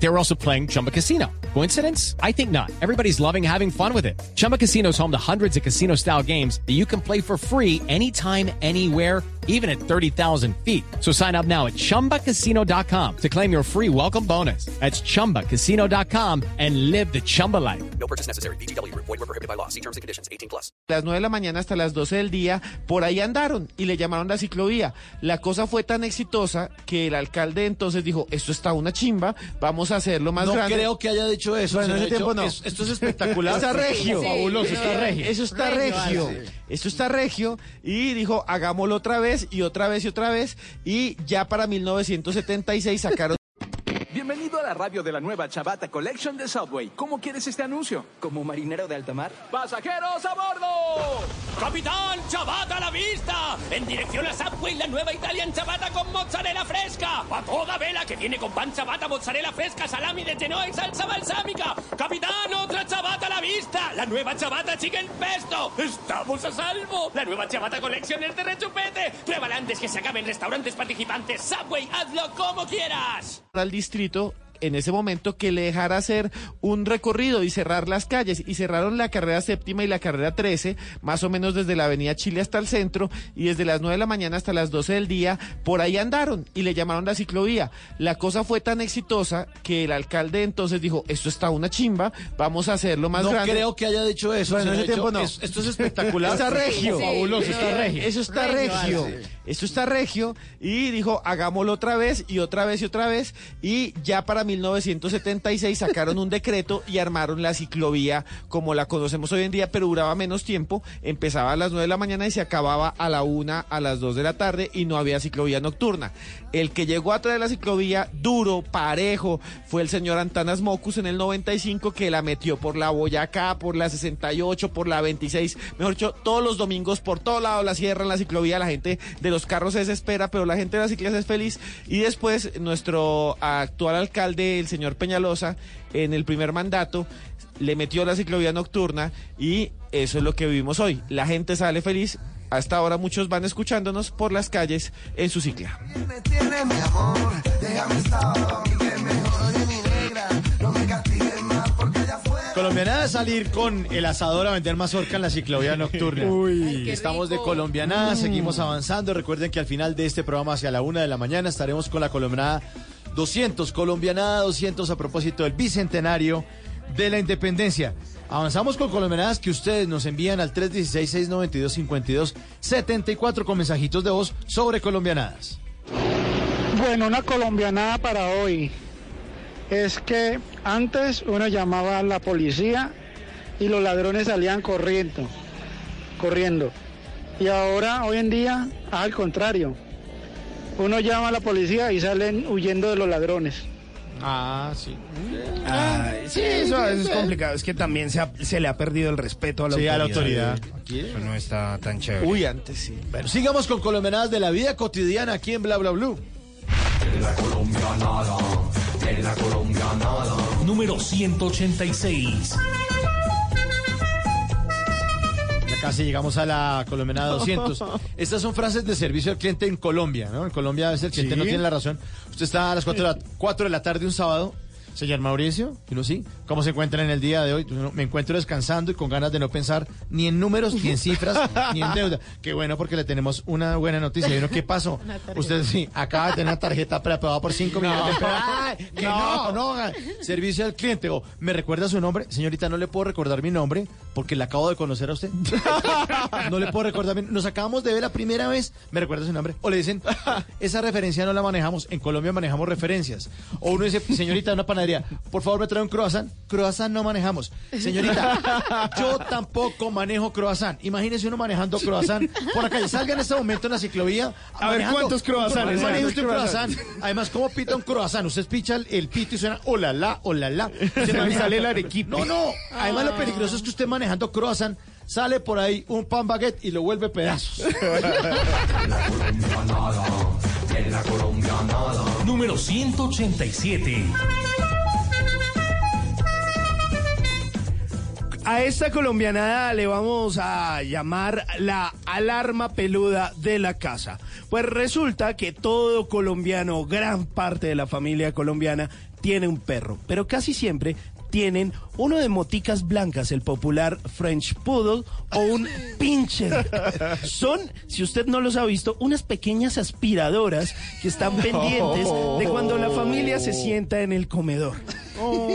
They were also playing Chumba Casino. Coincidence? I think not. Everybody's loving having fun with it. Chumba Casino is home to hundreds of casino style games that you can play for free anytime, anywhere, even at 30,000 feet. So sign up now at chumbacasino.com to claim your free welcome bonus. That's chumbacasino.com and live the Chumba life. No purchase necessary. BGW. Void were prohibited by law. See terms and conditions. 18 plus. las 9 de la mañana hasta las 12 del día, por ahí andaron y le llamaron la ciclovía. La cosa fue tan exitosa que el alcalde entonces dijo, esto está una chimba, vamos a hacerlo más No grande. creo que haya dicho eso. Bueno, en ese tiempo Hecho, no. es- esto es espectacular. Está regio. Fabuloso, está regio. Eso está regio. Esto está regio. Y dijo, hagámoslo otra vez y otra vez y otra vez. Y ya para 1976 sacaron Bienvenido a la radio de la nueva Chavata Collection de Subway. ¿Cómo quieres este anuncio? Como marinero de alta mar. ¡Pasajeros a bordo! ¡Capitán, chavata a la vista! En dirección a Subway, la nueva Italian chavata con mozzarella fresca. A toda vela que viene con pan chavata, mozzarella fresca, salami de genoa y salsa balsámica. ¡Capitán, otra chavata a la vista! La nueva chavata chicken pesto. ¡Estamos a salvo! La nueva chavata collection es de rechupete. Pruébala antes que se acaben restaurantes participantes. Subway, hazlo como quieras. al distrito momento en ese momento que le dejara hacer un recorrido y cerrar las calles y cerraron la carrera séptima y la carrera 13 más o menos desde la avenida Chile hasta el centro y desde las 9 de la mañana hasta las 12 del día por ahí andaron y le llamaron la ciclovía la cosa fue tan exitosa que el alcalde entonces dijo esto está una chimba vamos a hacerlo más No grande creo que haya dicho eso. Bueno, en ese tiempo Hecho, no. es- esto es espectacular. Está regio. Fabuloso, está regio. Eso está regio. Esto está regio. Y dijo, hagámoslo otra vez y otra vez y otra vez. Y ya para 1976 sacaron un decreto y armaron la ciclovía como la conocemos hoy en día, pero duraba menos tiempo. Empezaba a las 9 de la mañana y se acababa a la 1, a las 2 de la tarde y no había ciclovía nocturna. El que llegó a traer la ciclovía duro, parejo, fue el señor Antanas Mocus en el 95 que la metió por la Boyacá, por la 68, por la 26. Mejor dicho, todos los domingos por todo lado la cierran la ciclovía, la gente de los carros se desespera, pero la gente de las ciclas es feliz. Y después nuestro actual alcalde, el señor Peñalosa, en el primer mandato, le metió la ciclovía nocturna y eso es lo que vivimos hoy. La gente sale feliz. Hasta ahora muchos van escuchándonos por las calles en su cicla. más. Colombianada es salir con el asador a vender mazorca en la ciclovía nocturna. Uy, estamos de colombianada, seguimos avanzando. Recuerden que al final de este programa, hacia la una de la mañana, estaremos con la colombianada 200, colombianada 200 a propósito del bicentenario de la independencia. Avanzamos con colombianadas que ustedes nos envían al 316-692-5274 con mensajitos de voz sobre colombianadas. Bueno, una colombianada para hoy es que antes uno llamaba a la policía y los ladrones salían corriendo, corriendo. Y ahora, hoy en día, al contrario. Uno llama a la policía y salen huyendo de los ladrones. Ah, sí. sí, eso, eso es complicado. Es que también se, ha- se le ha perdido el respeto a la Sí, a la autoridad. autoridad. Eso no está tan chévere. Uy, antes sí. Bueno, sigamos con colombianadas de la vida cotidiana aquí en Bla Bla Blue. Número 186. Casi llegamos a la colombianada 200. Estas son frases de servicio al cliente en Colombia, ¿no? En Colombia a veces el cliente Sí. no tiene la razón. Usted está a las 4 de la, 4 de la tarde un sábado. Señor Mauricio, y uno sí, ¿cómo se encuentra en el día de hoy? Uno, me encuentro descansando y con ganas de no pensar ni en números, ni en cifras, ni en deuda. Qué bueno porque le tenemos una buena noticia. ¿Y uno qué pasó? Usted sí, acaba de tener una tarjeta preapagada por 5 millones de pesos. ¡Ay, que no, no, servicio al cliente. O, ¿me recuerda su nombre? Señorita, no le puedo recordar mi nombre porque la acabo de conocer a usted. No le puedo recordar mi Nos acabamos de ver la primera vez. ¿Me recuerda su nombre? O le dicen, esa referencia no la manejamos. En Colombia manejamos referencias. O uno dice, señorita, una panadería, por favor me trae un croissant. Croissant no manejamos. Señorita, yo tampoco manejo croissant. Imagínese uno manejando croissant por la calle. Salga en este momento en la ciclovía. A ver, ¿cuántos croissants? Maneje usted un ¿Cuántos croissant. Además, ¿cómo pita un croissant? Usted picha el, el pito y suena, hola, la, hola, la. Se maneja- sale el arequipe. No, no. Además, lo peligroso es que usted manejando croissant sale por ahí un pan baguette y lo vuelve pedazos. Número 187. A esta colombianada le vamos a llamar la alarma peluda de la casa. Pues resulta que todo colombiano, gran parte de la familia colombiana, tiene un perro, pero casi siempre tienen uno de moticas blancas, el popular French Poodle o un pincher. Son, si usted no los ha visto, unas pequeñas aspiradoras que están pendientes de cuando la familia se sienta en el comedor.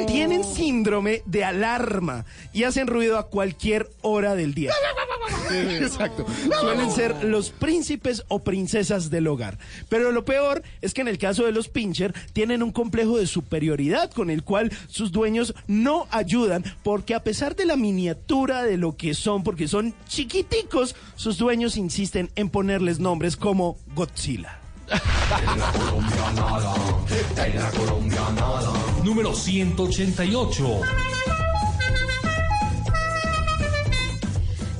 Tienen síndrome de alarma y hacen ruido a cualquier hora del día. Exacto. Suelen ser los príncipes o princesas del hogar. Pero lo peor es que en el caso de los pincher tienen un complejo de superioridad con el cual sus dueños no ayudan porque a pesar de la miniatura de lo que son, porque son chiquiticos, sus dueños insisten en ponerles nombres como Godzilla. Número 188.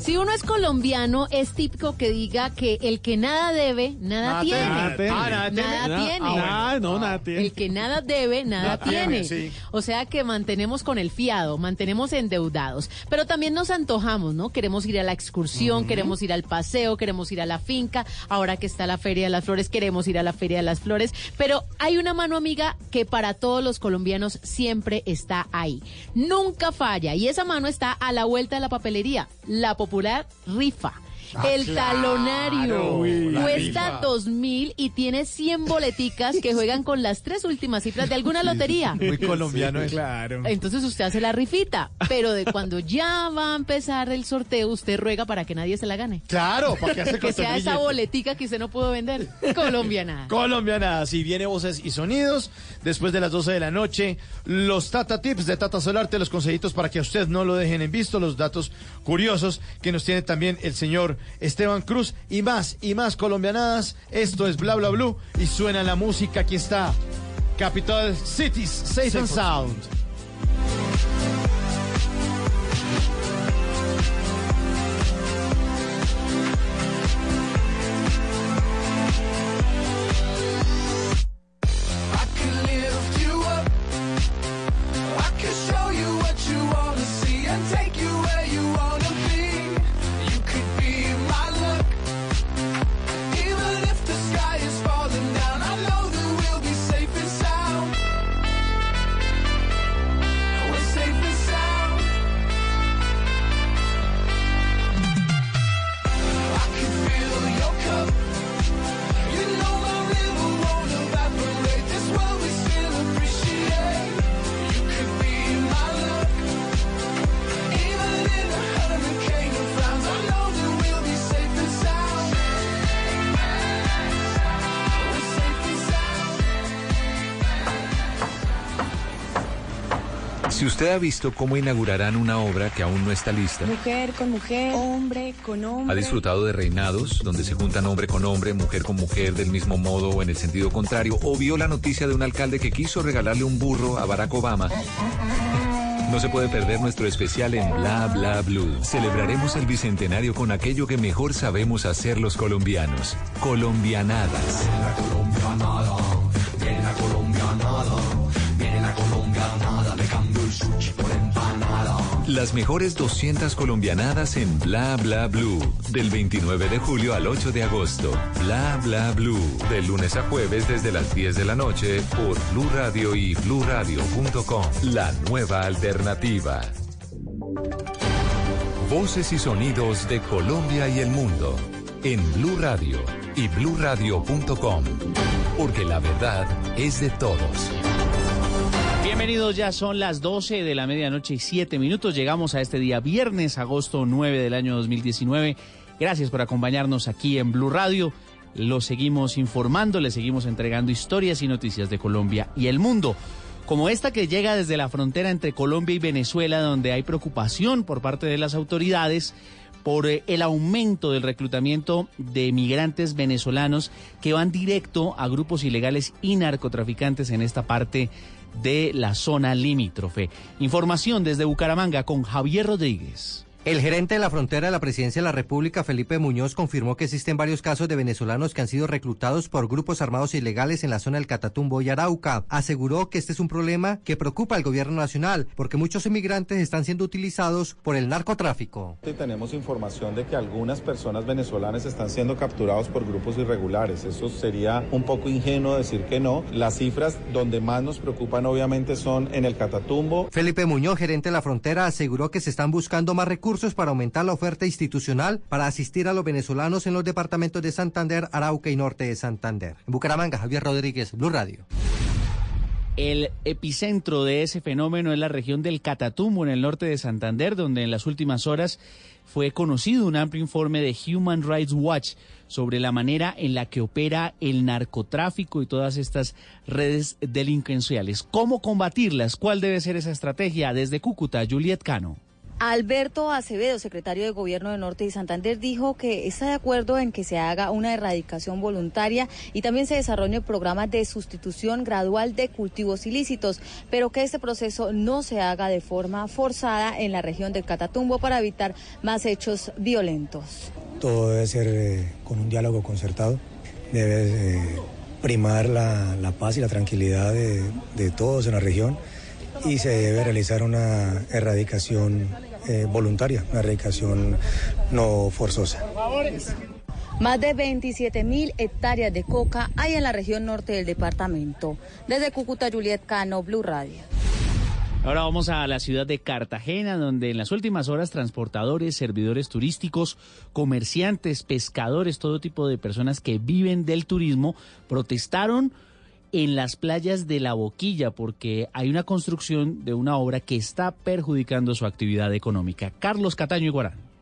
Si uno es colombiano, es típico que diga que el que nada debe, nada, tiene. Nada tiene. Ah, nada, Nada- tiene. Ah, no, nada tiene. El que nada debe, nada, Nada tiene. tiene, sí. O sea que mantenemos con el fiado, mantenemos endeudados. Pero también nos antojamos, ¿no? Queremos ir a la excursión, queremos ir al paseo, queremos ir a la finca. Ahora que está la Feria de las Flores, queremos ir a la Feria de las Flores. Pero hay una mano amiga que para todos los colombianos siempre está ahí. Nunca falla. Y esa mano está a la vuelta de la papelería. La popular rifa. Ah, el claro. talonario Uy, cuesta dos mil y tiene 100 boleticas que juegan con las tres últimas cifras de alguna lotería. Muy colombiano Sí, eso. Claro. Entonces usted hace la rifita, pero de cuando ya va a empezar el sorteo, usted ruega para que nadie se la gane. Claro, para que hace Que sea esa boletica que usted no pudo vender. Colombiana. Colombiana, si viene voces y sonidos, después de las 12 de la noche, los Tata Tips de Tata Solarte, los consejitos para que a usted no lo dejen en visto, los datos curiosos que nos tiene también el señor Esteban Cruz y más y más colombianadas. Esto es Bla Bla Blue y suena la música. Aquí está Capital Cities Safe and Sound. Usted ha visto cómo inaugurarán una obra que aún no está lista, Mujer con mujer, hombre con hombre. ha disfrutado de reinados donde se juntan hombre con hombre, mujer con mujer del mismo modo o en el sentido contrario, o vio la noticia de un alcalde que quiso regalarle un burro a Barack Obama. No se puede perder nuestro especial en Bla Bla Blue. Celebraremos el bicentenario con aquello que mejor sabemos hacer los colombianos. Colombianadas. Viene Las mejores 200 colombianadas en Bla Bla Blue. Del 29 de julio al 8 de agosto. Bla Bla Blue. De lunes a jueves desde las 10 de la noche por Blue Radio y bluradio.com. La nueva alternativa. Voces y sonidos de Colombia y el mundo. En Blue Radio y bluradio.com. Porque la verdad es de todos. Bienvenidos, ya son las 12 de la medianoche y 7 minutos. Llegamos a este día viernes, agosto 9 del año 2019. Gracias por acompañarnos aquí en Blue Radio. Lo seguimos informando, le seguimos entregando historias y noticias de Colombia y el mundo. Como esta que llega desde la frontera entre Colombia y Venezuela, donde hay preocupación por parte de las autoridades por eh, el aumento del reclutamiento de migrantes venezolanos que van directo a grupos ilegales y narcotraficantes en esta parte de la zona limítrofe. Información desde Bucaramanga con Javier Rodríguez. El gerente de la frontera de la Presidencia de la República, Felipe Muñoz, confirmó que existen varios casos de venezolanos que han sido reclutados por grupos armados ilegales en la zona del Catatumbo y Arauca. Aseguró que este es un problema que preocupa al gobierno nacional porque muchos inmigrantes están siendo utilizados por el narcotráfico. Tenemos información de que algunas personas venezolanas están siendo capturados por grupos irregulares. Eso sería un poco ingenuo decir que no. Las cifras donde más nos preocupan obviamente son en el Catatumbo. Felipe Muñoz, gerente de la frontera, aseguró que se están buscando más recursos para aumentar la oferta institucional para asistir a los venezolanos en los departamentos de Santander, Arauca y Norte de Santander. En Bucaramanga, Javier Rodríguez, Blue Radio. El epicentro de ese fenómeno es la región del Catatumbo, en el norte de Santander, donde en las últimas horas fue conocido un amplio informe de Human Rights Watch sobre la manera en la que opera el narcotráfico y todas estas redes delincuenciales. ¿Cómo combatirlas? ¿Cuál debe ser esa estrategia? Desde Cúcuta, Juliet Cano. Alberto Acevedo, secretario de Gobierno de Norte y Santander, dijo que está de acuerdo en que se haga una erradicación voluntaria y también se desarrolle programas de sustitución gradual de cultivos ilícitos, pero que este proceso no se haga de forma forzada en la región del Catatumbo para evitar más hechos violentos. Todo debe ser eh, con un diálogo concertado, debe eh, primar la, paz y la tranquilidad de todos en la región y se debe realizar una erradicación eh, voluntaria, una erradicación no forzosa. Más de 27 mil hectáreas de coca hay en la región norte del departamento. Desde Cúcuta, Juliet Cano, Blue Radio. Ahora vamos a la ciudad de Cartagena, donde en las últimas horas transportadores, servidores turísticos, comerciantes, pescadores, todo tipo de personas que viven del turismo protestaron en las playas de La Boquilla porque hay una construcción de una obra que está perjudicando su actividad económica. Carlos Cataño Iguarán.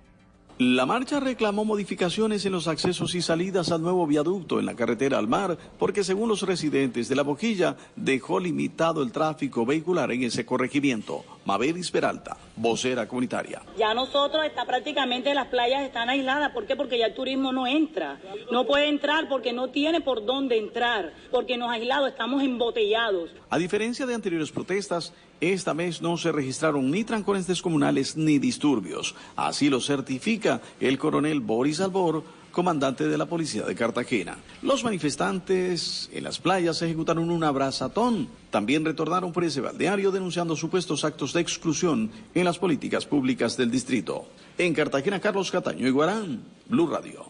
La marcha reclamó modificaciones en los accesos y salidas al nuevo viaducto en la carretera al mar, porque según los residentes de La Boquilla, dejó limitado el tráfico vehicular en ese corregimiento. Mabelis Peralta, vocera comunitaria. Ya nosotros está prácticamente las playas están aisladas. ¿Por qué? Porque ya el turismo no entra. No puede entrar porque no tiene por dónde entrar, porque nos aislados estamos embotellados. A diferencia de anteriores protestas, esta vez no se registraron ni trancones descomunales ni disturbios. Así lo certifica el coronel Boris Albor, comandante de la policía de Cartagena. Los manifestantes en las playas ejecutaron un abrazatón. También retornaron por ese balneario denunciando supuestos actos de exclusión en las políticas públicas del distrito. En Cartagena, Carlos Cataño y Guarán, Blue Radio.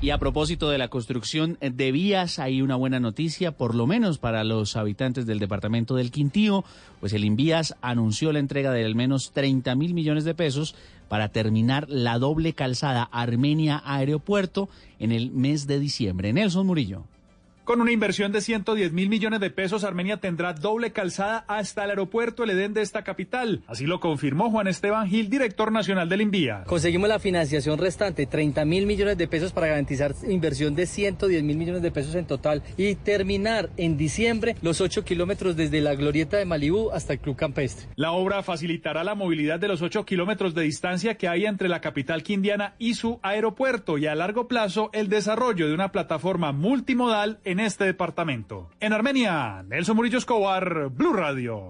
Y a propósito de la construcción de vías, hay una buena noticia, por lo menos para los habitantes del departamento del Quintío, pues el Invías anunció la entrega de al menos 30 mil millones de pesos para terminar la doble calzada Armenia-Aeropuerto en el mes de diciembre. Nelson Murillo. Con una inversión de 110 mil millones de pesos, Armenia tendrá doble calzada hasta el aeropuerto El Edén de esta capital. Así lo confirmó Juan Esteban Gil, director nacional del Invía. Conseguimos la financiación restante, 30 mil millones de pesos para garantizar inversión de 110 mil millones de pesos en total y terminar en diciembre los 8 kilómetros desde la glorieta de Malibú hasta el Club Campestre. La obra facilitará la movilidad de los 8 kilómetros de distancia que hay entre la capital quindiana y su aeropuerto y a largo plazo el desarrollo de una plataforma multimodal en este departamento. En Armenia, Nelson Murillo Escobar, Blue Radio.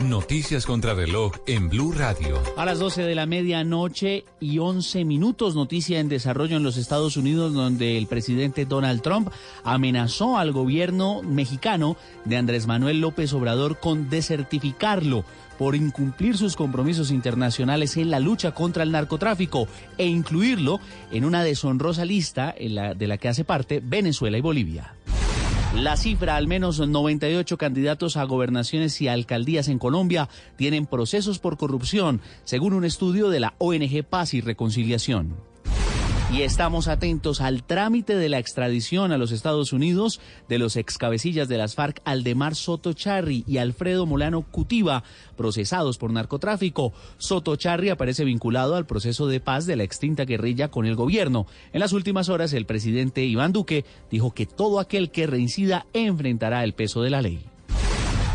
Noticias contra reloj en Blue Radio. A las 12 de la medianoche y 11 minutos, noticia en desarrollo en los Estados Unidos, donde el presidente Donald Trump amenazó al gobierno mexicano de Andrés Manuel López Obrador con desertificarlo por incumplir sus compromisos internacionales en la lucha contra el narcotráfico e incluirlo en una deshonrosa lista de la que hace parte Venezuela y Bolivia. La cifra, al menos 98 candidatos a gobernaciones y alcaldías en Colombia tienen procesos por corrupción, según un estudio de la ONG Paz y Reconciliación. Y estamos atentos al trámite de la extradición a los Estados Unidos de los excabecillas de las FARC Aldemar Soto Charri y Alfredo Molano Cutiva, procesados por narcotráfico. Soto Charri aparece vinculado al proceso de paz de la extinta guerrilla con el gobierno. En las últimas horas, el presidente Iván Duque dijo que todo aquel que reincida enfrentará el peso de la ley.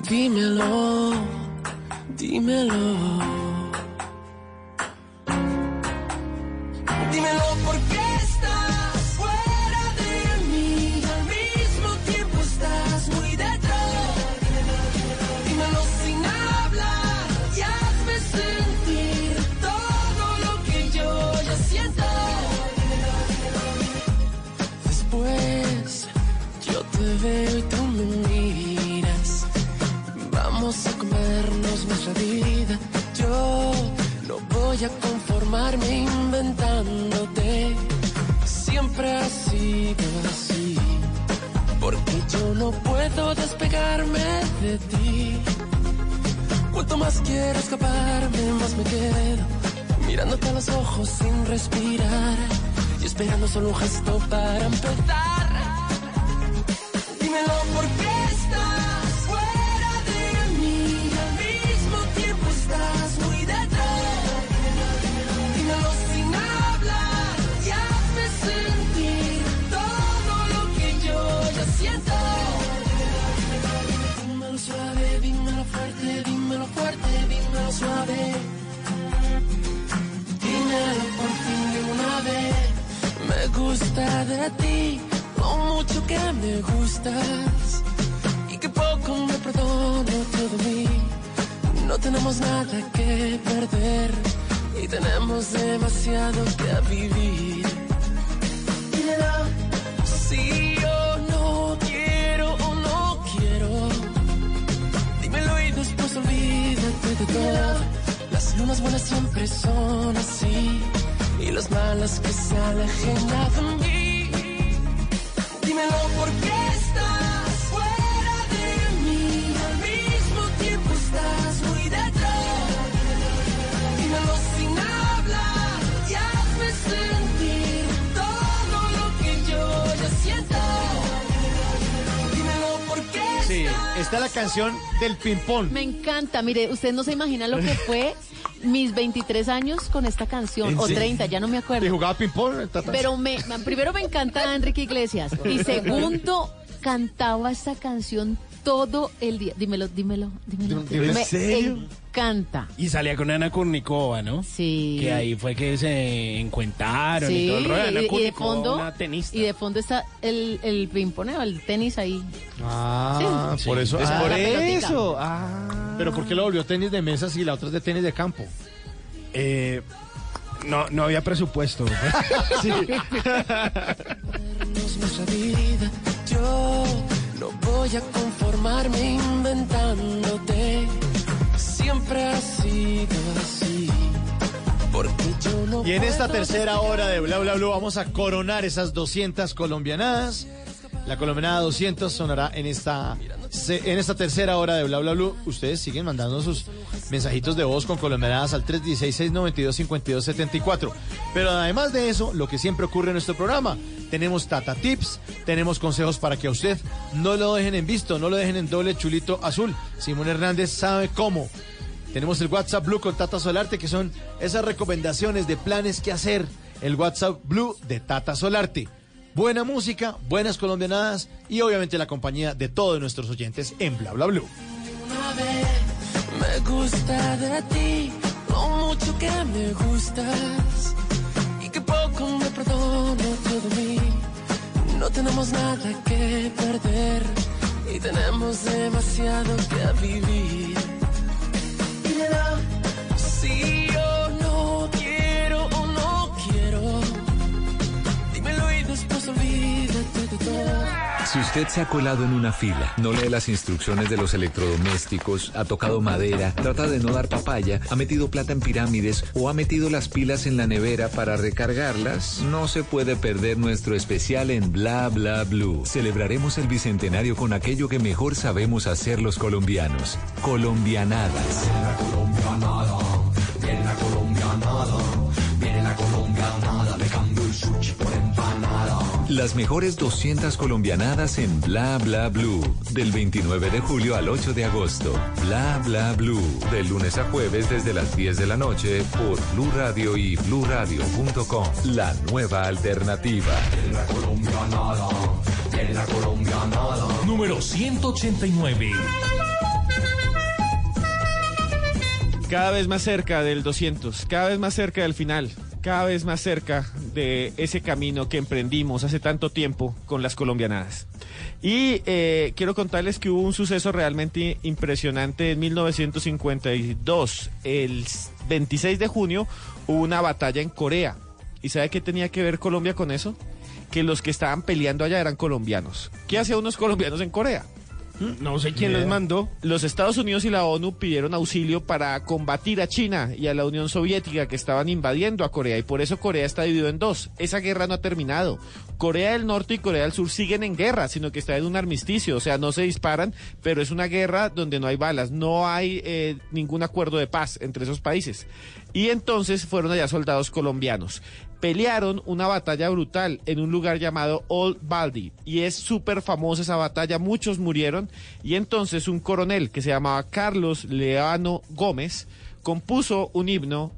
Dímelo. Dímelo voy a conformarme inventándote. Siempre ha sido así. Porque yo no puedo despegarme de ti. Cuanto más quiero escaparme, más me quedo. Mirándote a los ojos sin respirar. Y esperando solo un gesto para empezar. Gusta de ti, lo mucho que me gustas. Y que poco me perdono todo mí. No tenemos nada que perder. Y tenemos demasiado que vivir. Dímelo. Si yo no quiero o no quiero. Dímelo y después olvídate de todo. Las lunas buenas siempre son así. Y las malas que se alejen de mí. Dímelo por qué estás fuera de mí. Al mismo tiempo estás muy detrás. Dímelo sin hablar y hazme sentir todo lo que yo ya siento. Dímelo por qué Sí, está la canción del ping-pong. Me encanta. Mire, usted no se imagina lo que fue mis 23 años con esta canción. ¿En O serio? 30, ya no me acuerdo. ¿Y jugaba ping-pong? Pero me, me- primero me encanta Enrique Iglesias. Y segundo, cantaba esta canción todo el día. Dímelo, dímelo, dímelo. ¿En Me serio? encanta. Y salía con Ana Kurnikova, ¿no? Sí. Que ahí fue que se encuentaron y todo el rollo. Ana y, y de fondo, una tenista. y de fondo está el, el ping-pong, el tenis ahí. Ah, Sí. por eso. Es ah. por eso. Ah. Pero ¿por qué lo volvió tenis de mesa si la otra es de tenis de campo? Eh, no, no había presupuesto. Sí. Yo no voy a conformarme inventándote. Siempre ha sido así. Porque yo no Y en esta tercera hora de Bla Bla Blue vamos a coronar esas 200 colombianadas. La colombianada 200 sonará en esta, en esta tercera hora de Bla Bla Blue. Ustedes siguen mandando sus mensajitos de voz con colombianadas al 316-692-5274. Pero además de eso, lo que siempre ocurre en nuestro programa, tenemos Tata Tips, tenemos consejos para que a usted no lo dejen en visto, no lo dejen en doble chulito azul. Simón Hernández sabe cómo. Tenemos el WhatsApp Blue con Tata Solarte, que son esas recomendaciones de planes que hacer. El WhatsApp Blue de Tata Solarte. Buena música, buenas colombianadas y obviamente la compañía de todos nuestros oyentes en Bla Bla Blue. una vez. Me gusta de ti, lo mucho que me gustas. Y que poco me perdono todo mí. No tenemos nada que perder. Y tenemos demasiado que vivir. Si usted se ha colado en una fila, no lee las instrucciones de los electrodomésticos, ha tocado madera, trata de no dar papaya, ha metido plata en pirámides o ha metido las pilas en la nevera para recargarlas, no se puede perder nuestro especial en Bla Bla Blue. Celebraremos el bicentenario con aquello que mejor sabemos hacer los colombianos. Colombianadas. La Las mejores 200 colombianadas en Bla Bla Blue. Del 29 de julio al 8 de agosto. Bla Bla Blue. De lunes a jueves desde las 10 de la noche por Blue Radio y bluradio.com. La nueva alternativa. La colombianada, viene la colombianada. Número 189. Cada vez más cerca del 200, cada vez más cerca del final, cada vez más cerca de ese camino que emprendimos hace tanto tiempo con las colombianadas. Y eh, quiero contarles que hubo un suceso realmente impresionante en 1952. El 26 de junio hubo una batalla en Corea. ¿Y sabe qué tenía que ver Colombia con eso? Que los que estaban peleando allá eran colombianos. ¿Qué hacían unos colombianos en Corea? No sé quién les mandó. Los Estados Unidos y la ONU pidieron auxilio para combatir a China y a la Unión Soviética que estaban invadiendo a Corea y por eso Corea está dividido en dos. Esa guerra no ha terminado. Corea del Norte y Corea del Sur siguen en guerra, sino que está en un armisticio, o sea, no se disparan, pero es una guerra donde no hay balas, no hay eh, ningún acuerdo de paz entre esos países. Y entonces fueron allá soldados colombianos. Pelearon una batalla brutal en un lugar llamado Old Baldy. Y es súper famosa esa batalla, muchos murieron. Y entonces un coronel que se llamaba Carlos Leano Gómez compuso un himno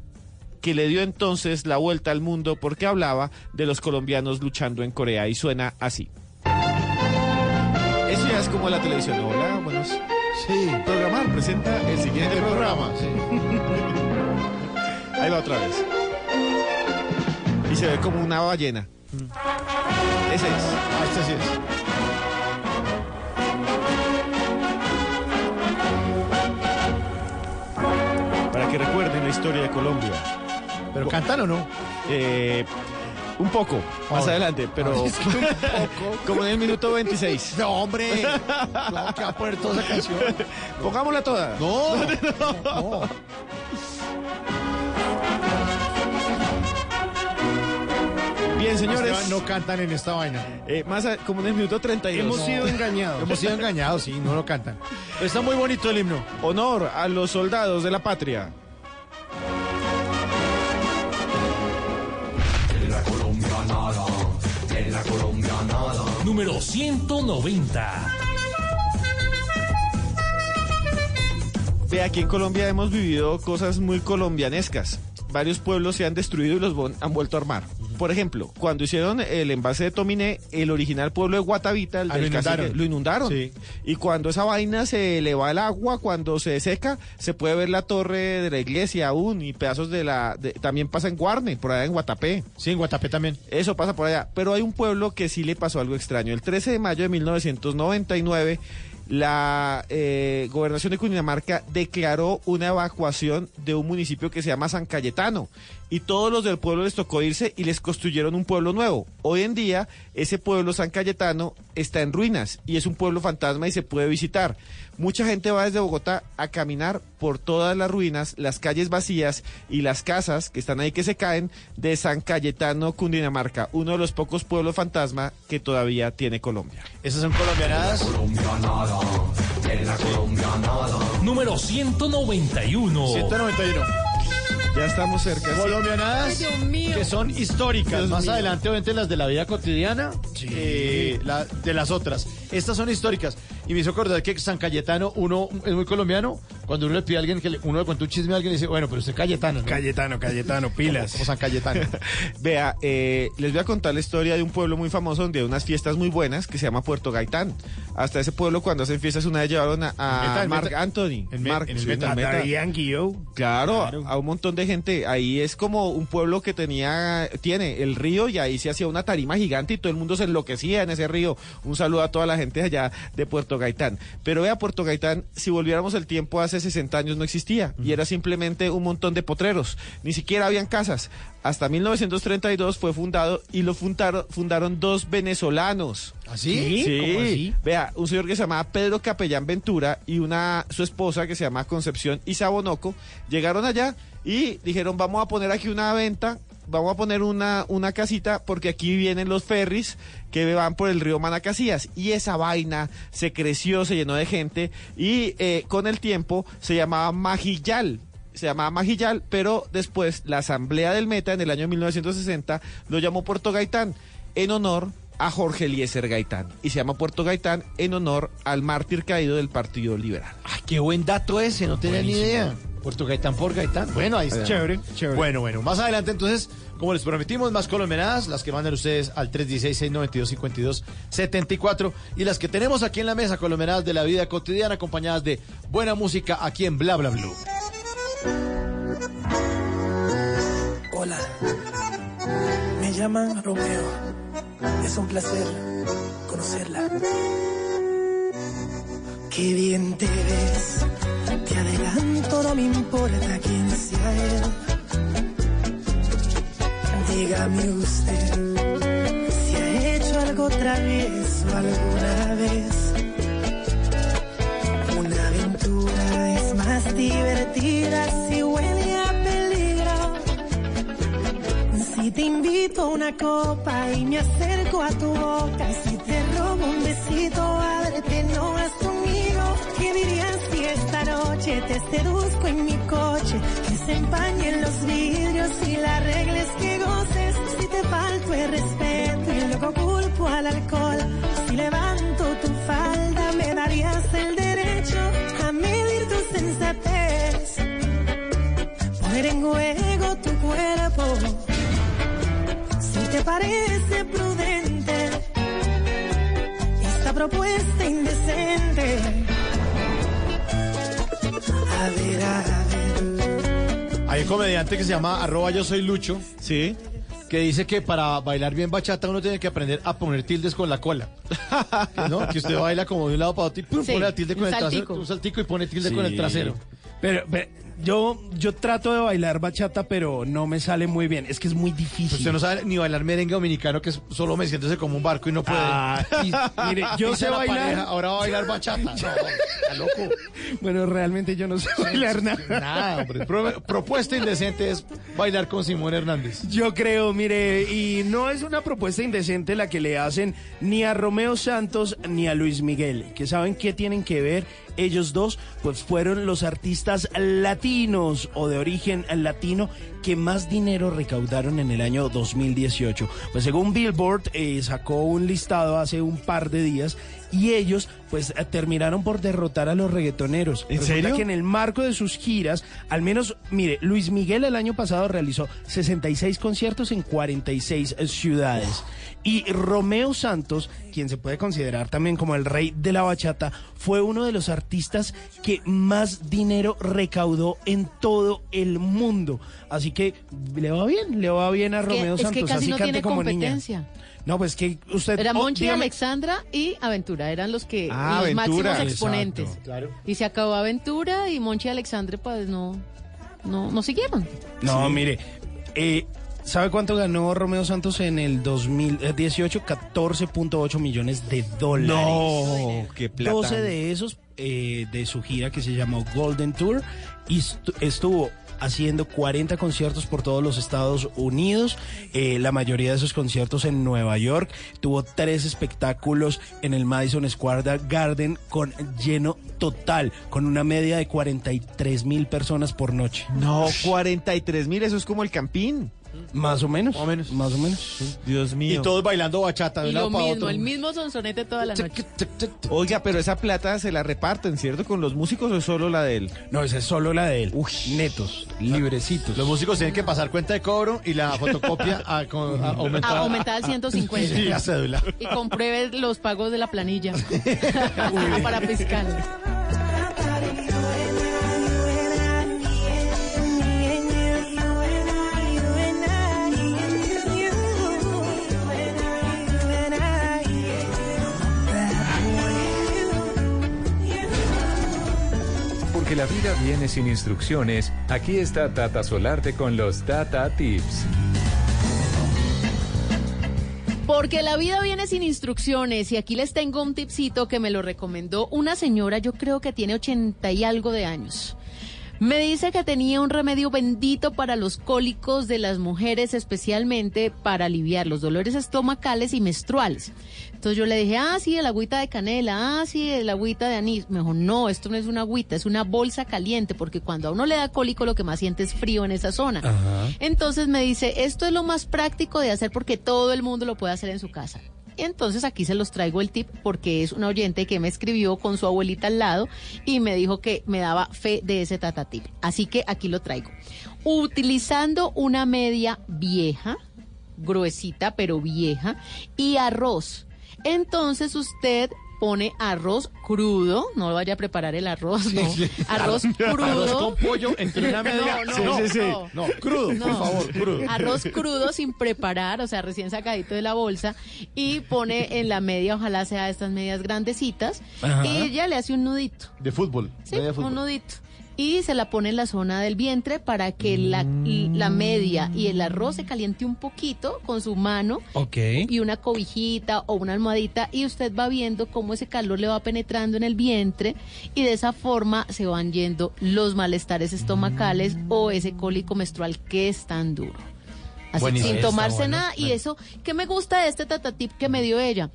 que le dio entonces la vuelta al mundo porque hablaba de los colombianos luchando en Corea y suena así. Eso ya es como la televisión. Hola, buenos. Sí. Programar presenta el siguiente programa. Ahí va otra vez. Y se ve como una ballena. Ese es. Ah, este sí es. Para que recuerden la historia de Colombia. ¿Pero cantan o no? Eh, un poco, más Ahora. adelante, pero es que un poco. como en el minuto 26. No, hombre. No, que va a poner toda esa canción. Pongámosla toda. No, no. Bien, señores. No cantan en esta vaina. Eh, más a- como en el minuto 32. Hemos sido engañados. Hemos sido engañados, sí, no lo cantan. Está muy bonito el himno. Honor a los soldados de la patria. Número 190. Ve, aquí en Colombia hemos vivido cosas muy colombianescas. Varios pueblos se han destruido y los han vuelto a armar. Por ejemplo, cuando hicieron el envase de Tominé, el original pueblo de Guatavita, el Ah, del lo inundaron. cacique, lo inundaron. Sí. Y cuando esa vaina se eleva el agua, cuando se seca, se puede ver la torre de la iglesia aún y pedazos de la... de- también pasa en Guarne, por allá en Guatapé. Sí, en Guatapé también. Eso pasa por allá. Pero hay un pueblo que sí le pasó algo extraño. El 13 de mayo de 1999, la eh, gobernación de Cundinamarca declaró una evacuación de un municipio que se llama San Cayetano. Y todos los del pueblo les tocó irse y les construyeron un pueblo nuevo. Hoy en día, ese pueblo San Cayetano está en ruinas y es un pueblo fantasma y se puede visitar. Mucha gente va desde Bogotá a caminar por todas las ruinas, las calles vacías y las casas que están ahí que se caen de San Cayetano, Cundinamarca, uno de los pocos pueblos fantasma que todavía tiene Colombia. Esas son colombianada. Número 191. 191. Ya estamos cerca. sí. Colombianadas Ay, Dios mío. que son históricas. Dios Más mío. adelante, obviamente, las de la vida cotidiana, eh, la- de las otras. Estas son históricas. Y me hizo acordar que San Cayetano, uno es muy colombiano. Cuando uno le pide a alguien que le- uno le cuenta un chisme a alguien, dice, bueno, pero usted es Cayetano. ¿no? Cayetano, Cayetano, pilas. Como San Cayetano. Vea, eh, les voy a contar la historia de un pueblo muy famoso donde hay unas fiestas muy buenas que se llama Puerto Gaitán. Hasta ese pueblo cuando hacen fiestas una vez llevaron a, Meta, Meta. Anthony. En Marc- en el sí, Meta. en el Meta. Yo. Claro, Claro. a un montón de gente. Ahí es como un pueblo que tenía, tiene el río y ahí se hacía una tarima gigante y todo el mundo se enloquecía en ese río. Un saludo a toda la gente allá de Puerto Gaitán. Pero vea, Puerto Gaitán, si volviéramos el tiempo hace 60 años no existía y era simplemente un montón de potreros. Ni siquiera habían casas. Hasta 1932 fue fundado y lo fundaron, fundaron dos venezolanos. ¿Así? Sí. ¿Cómo así? Vea, un señor que se llamaba Pedro Capellán Ventura y una su esposa que se llama Concepción Isabonoco llegaron allá y dijeron, "Vamos a poner aquí una venta, vamos a poner una una casita porque aquí vienen los ferries que van por el río Manacasías y esa vaina se creció, se llenó de gente y eh, con el tiempo se llamaba Magillal se llamaba Magillal, pero después la Asamblea del Meta en el año 1960 lo llamó Puerto Gaitán en honor a Jorge Eliezer Gaitán. Y se llama Puerto Gaitán en honor al mártir caído del Partido Liberal. Ay, qué buen dato ese, no tenía ni idea. Puerto Gaitán por Gaitán. Bueno, ahí está. Chévere, chévere. Bueno, bueno, más adelante entonces, como les prometimos, más colombianadas, las que mandan ustedes al 316-692-5274 y las que tenemos aquí en la mesa, colombianadas de la vida cotidiana, acompañadas de buena música aquí en Bla Bla Blue. Hola, me llaman Romeo. Es un placer conocerla. Qué bien te ves. Te adelanto, no me importa quién sea él. Dígame usted si ha hecho algo travieso alguna vez. Una aventura es más divertida si huele a peligro. Si te invito a una copa y me acerco a tu boca, si te robo un besito, ábrete, no conmigo. ¿Qué dirías si esta noche te seduzco en mi coche? Que se empañen los vidrios y la regla es que goces. Si te falto el respeto y luego culpo al alcohol, si levanto tu falda, me darías el derecho a medir tu sensatez. Poner en juego tu cuerpo si te parece prudente esta propuesta indecente. Hay un comediante que se llama arroba yo soy Lucho. Sí. Que dice que para bailar bien bachata uno tiene que aprender a poner tildes con la cola. ¿No? Que usted baila como de un lado para otro y pum, Sí, pone la tilde con el trasero. Un saltico y pone tilde con el trasero. Pero, pero yo, yo trato de bailar bachata, pero no me sale muy bien. Es que es muy difícil. Usted no sabe ni bailar merengue dominicano, que es solo meciéndose como un barco y no puede. Ah, y- mire, yo sé la bailar. pareja, ahora va a bailar bachata. No, está loco. Bueno, realmente yo no sé bailar nada. Nada, hombre. Pro- propuesta indecente es bailar con Simón Hernández. Yo creo, mire, y no es una propuesta indecente la que le hacen ni a Romeo Santos ni a Luis Miguel, que saben qué tienen que ver ellos dos, pues fueron los artistas latinos o de origen latino que más dinero recaudaron en el año 2018. Pues según Billboard eh, sacó un listado hace un par de días y ellos pues eh, terminaron por derrotar a los reggaetoneros. ¿En Resulta serio? que en el marco de sus giras, al menos, mire, Luis Miguel el año pasado realizó 66 conciertos en 46 ciudades. Y Romeo Santos, quien se puede considerar también como el rey de la bachata, fue uno de los artistas que más dinero recaudó en todo el mundo. Así que le va bien, le va bien a Es que- Romeo es que Santos. casi así no tiene niña. No, pues que usted... Era Monchi, Alexandra y Aventura, eran los que Ah, los Aventura. máximos exponentes. Exacto, claro. Y se acabó Aventura y Monchi y Alexandre pues no, no, no siguieron. No, mire, eh, ¿sabe cuánto ganó Romeo Santos en el 2018? 14.8 millones de dólares. No, qué plata. 12 de esos eh, de su gira que se llamó Golden Tour y estu- estuvo haciendo 40 conciertos por todos los Estados Unidos, eh, la mayoría de esos conciertos en Nueva York, tuvo tres espectáculos en el Madison Square Garden con lleno total, con una media de 43 mil personas por noche. No, 43 mil, eso es como el campín. Más o menos. Más o menos. Más o menos. Dios mío. Y todos bailando bachata de Y un lo lado para mismo, otro. el mismo sonsonete toda la noche. Oiga, pero esa plata se la reparten, ¿cierto? ¿Con los músicos o es solo la de él? No, esa es solo la de él. Netos, librecitos. Los músicos tienen que pasar cuenta de cobro y la fotocopia a, con- a aumentar. A aumentar al 150. Sí, la cédula. Y compruebe los pagos de la planilla para fiscal. La vida viene sin instrucciones. Aquí está Tata Solarte con los Tata Tips. Porque la vida viene sin instrucciones y aquí les tengo un tipcito que me lo recomendó una señora, yo creo que tiene 80 y algo de años. Me dice que tenía un remedio bendito para los cólicos de las mujeres, especialmente para aliviar los dolores estomacales y menstruales. Entonces yo le dije, ah, sí, el agüita de canela, ah, sí, el agüita de anís. Me dijo, no, esto no es una agüita, es una bolsa caliente, porque cuando a uno le da cólico lo que más siente es frío en esa zona. Entonces me dice, esto es lo más práctico de hacer porque todo el mundo lo puede hacer en su casa. Entonces aquí se los traigo el tip porque es un oyente que me escribió con su abuelita al lado y me dijo que me daba fe de ese tatatip. Así que aquí lo traigo. Utilizando una media vieja, gruesita pero vieja, y arroz. Entonces usted pone arroz crudo, no vaya a preparar el arroz, no. Arroz crudo. Arroz con pollo entre una media. No, Sí, no, sí, sí. no. No, crudo, No. por favor, crudo. Arroz crudo sin preparar, o sea, recién sacadito de la bolsa, y pone en la media, ojalá sea estas medias grandecitas, Ajá. y ya le hace un nudito. De fútbol. Sí, de fútbol. un nudito. Y se la pone en la zona del vientre para que la, la media y el arroz se caliente un poquito con su mano Ok. y una cobijita o una almohadita y usted va viendo cómo ese calor le va penetrando en el vientre y de esa forma se van yendo los malestares estomacales o ese cólico menstrual que es tan duro. Así Buenísimo. sin tomarse bueno. nada y eso que me gusta de este tatatip que me dio ella.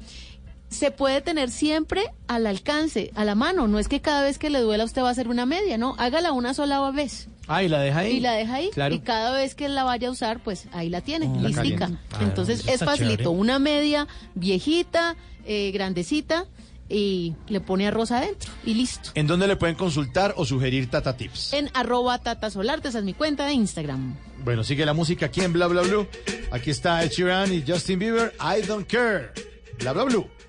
Se puede tener siempre al alcance, a la mano. No es que cada vez que le duela usted va a hacer una media, no. Hágala una sola vez. Ah, y la deja ahí. Y la deja ahí. Claro. Y cada vez que la vaya a usar, pues ahí la tiene, La listica. Ah, Entonces es facilito. chévere. Una media viejita, eh, grandecita, y le pone arroz adentro. Y listo. ¿En dónde le pueden consultar o sugerir Tata Tips? En arroba tatasolarte, esa es mi cuenta de Instagram. Bueno, sigue la música aquí en Bla Bla Blue. Aquí está Ed Sheeran y Justin Bieber. I don't care. Bla Bla Blue.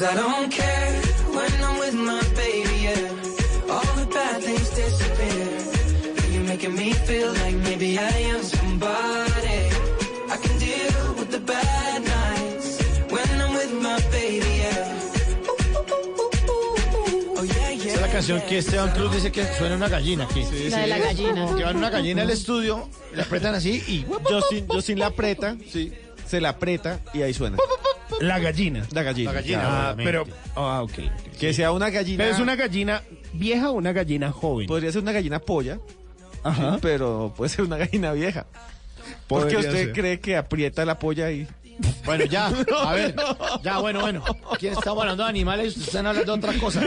Cause I don't care when I'm with my baby, yeah. All the bad things disappear. You're making me feel like maybe I am somebody. I can deal with the bad nights when I'm with my baby, yeah. Oh yeah, yeah. Esa es la canción que Esteban Cruz dice que suena una gallina aquí. La de la gallina. Que van una gallina al estudio, la apretan así y... Justin, Justin la aprieta, sí, se la aprieta y ahí suena. La gallina. La gallina. La gallina. Ah, pero. Ah, ok. Que sea una gallina. Pero es una gallina vieja o una gallina joven. Podría ser una gallina polla, Ajá. pero puede ser una gallina vieja. Porque Podría usted ser. cree que aprieta la polla y. Bueno, ya, a ver, ya, bueno, bueno. Aquí estamos hablando de animales y ustedes están hablando de otras cosas.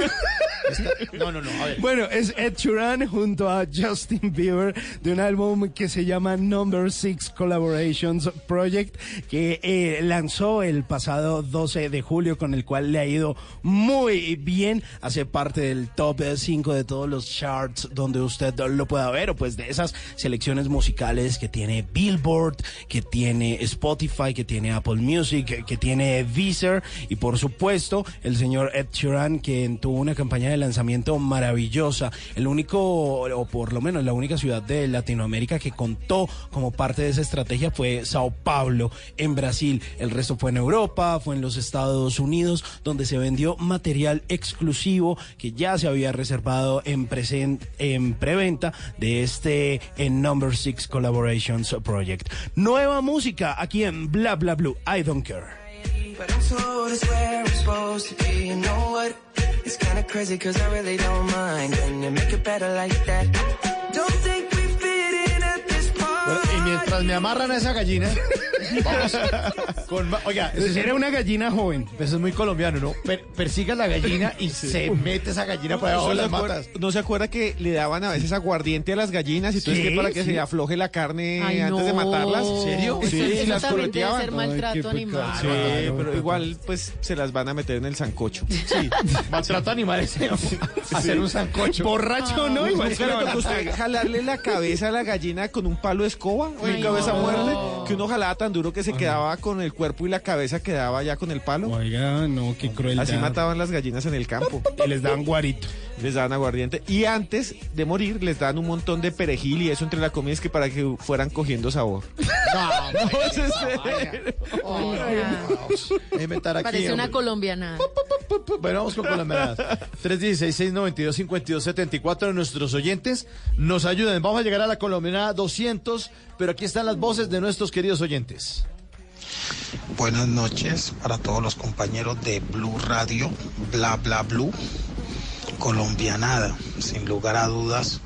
No, no, no. Bueno, es Ed Sheeran junto a Justin Bieber de un álbum que se llama Number Six Collaborations Project que eh, lanzó el pasado 12 de julio con el cual le ha ido muy bien. Hace parte del top 5 de todos los charts donde usted lo pueda ver o pues de esas selecciones musicales que tiene Billboard, que tiene Spotify, que tiene Apple Music, que tiene Deezer y por supuesto el señor Ed Sheeran que tuvo una campaña de lanzamiento maravillosa. El único, o por lo menos la única ciudad de Latinoamérica que contó como parte de esa estrategia fue Sao Paulo en Brasil. El resto fue en Europa, fue en los Estados Unidos, donde se vendió material exclusivo que ya se había reservado en, presen- en preventa de este en Number Six Collaborations Project. Nueva música aquí en Bla Bla Blue. I don't care. It's kinda crazy cause I really don't mind. Can you make it better like that? Don't think y mientras me amarran a esa gallina, vamos con ma- Oiga, es- Era una gallina joven. eso es muy colombiano, ¿no? Per- persiga la gallina y se mete esa gallina por debajo de ¿No las se acuerda- matas. ¿No se acuerda que le daban a veces aguardiente a las gallinas y entonces Sí, que para que sí. se afloje la carne Ay, antes de no. matarlas? ¿En serio? Eso, Sí, eso las también debe coloteaban. ser maltrato animal. Sí, pero igual pues se las van a meter en el sancocho. Sí, maltrato animales. Hacer un sancocho. Borracho, ¿no? Igual ¿Nunca le tocó a usted jalarle la cabeza a la gallina con un palo de escoba? ¿O en Ay, cabeza no. muerte? Que uno jalaba tan duro que se quedaba con el cuerpo y la cabeza quedaba ya con el palo. Oiga, no, qué crueldad. Así mataban las gallinas en el campo. Y les dan guarito. Les daban aguardiente. Y antes de morir les dan un montón de perejil y eso entre la comida es que para que fueran cogiendo sabor. No, no, es aquí. Parece una colombiana. Bueno, vamos con colombianas. 316-692-5274 nuestros oyentes nos ayudan. Vamos a llegar a la colombiana 200, pero aquí están las voces de nuestros queridos oyentes. Buenas noches para todos los compañeros de Blue Radio, Bla Bla Blue, Colombianada, sin lugar a dudas,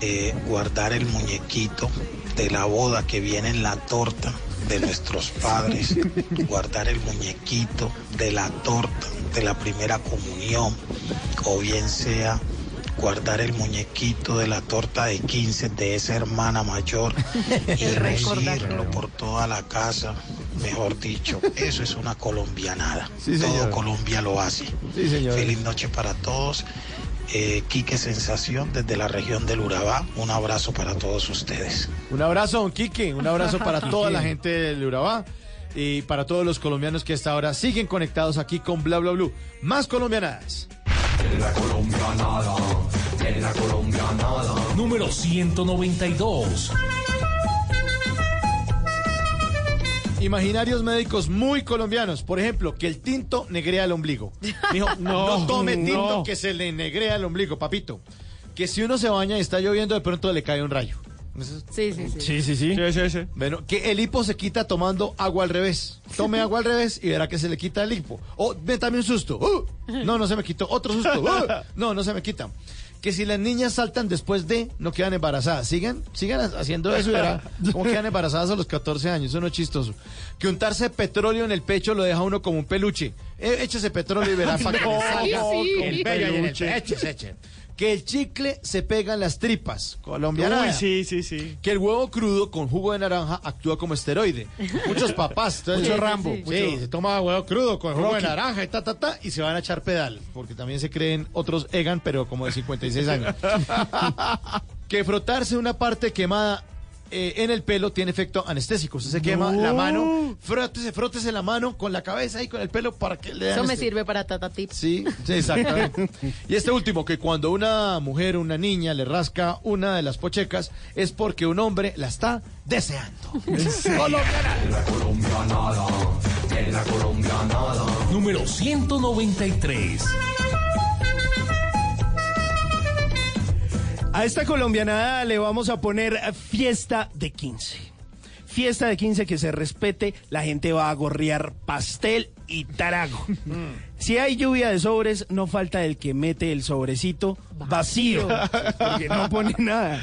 eh, guardar el muñequito de la boda que viene en la torta de nuestros padres, guardar el muñequito de la torta de la primera comunión, o bien sea guardar el muñequito de la torta de 15 de esa hermana mayor y recibirlo por toda la casa, mejor dicho, eso es una colombianada. Sí. Todo Colombia lo hace. Sí, señor. Feliz noche para todos. Eh, Quique Sensación desde la región del Urabá. Un abrazo para todos ustedes. Un abrazo, don Quique. Un abrazo para toda la gente del Urabá y para todos los colombianos que hasta ahora siguen conectados aquí con Bla Bla Blue. Más colombianadas. Número 192. Imaginarios médicos muy colombianos. Por ejemplo, que el tinto negrea el ombligo. Mijo, no, No, tome tinto no. que se le negrea el ombligo, papito. Que si uno se baña y está lloviendo, de pronto le cae un rayo. Sí, sí, sí. Sí, sí, sí. Sí, sí, sí. Bueno, que el hipo se quita tomando agua al revés. Tome agua al revés y verá que se le quita el hipo. O ve también un susto. ¡Uh! No, no se me quitó. Otro susto. ¡Uh! No, no se me quita. Que si las niñas saltan después de, no quedan embarazadas. Sigan, sigan haciendo eso y verá cómo quedan embarazadas a los 14 años. Eso no es chistoso. Que untarse petróleo en el pecho lo deja uno como un peluche. Eh, échese petróleo y verá para que le salga sí. el pecho. Échese, échese. Que el chicle se pega en las tripas. Colombiana. Uy, sí, sí, sí. Que el huevo crudo con jugo de naranja actúa como esteroide. Muchos papás, entonces, Mucho Rambo. Sí, Mucho- se toma huevo crudo con jugo de naranja y ta, ta, ta, y se van a echar pedal, porque también se creen otros Egan, pero como de 56 años. que frotarse una parte quemada eh, en el pelo tiene efecto anestésico. Usted se quema No. la mano, frótese, frótese la mano con la cabeza y con el pelo para que le Eso me este- sirve para Tata Tips. Sí, sí, exactamente. y este último, que cuando una mujer, una niña le rasca una de las pochecas, es porque un hombre la está deseando. Colombiana. Número 193. A esta colombianada le vamos a poner fiesta de 15. Fiesta de 15 que se respete, la gente va a gorrear pastel y tarago. Si hay lluvia de sobres, no falta el que mete el sobrecito vacío, porque no pone nada.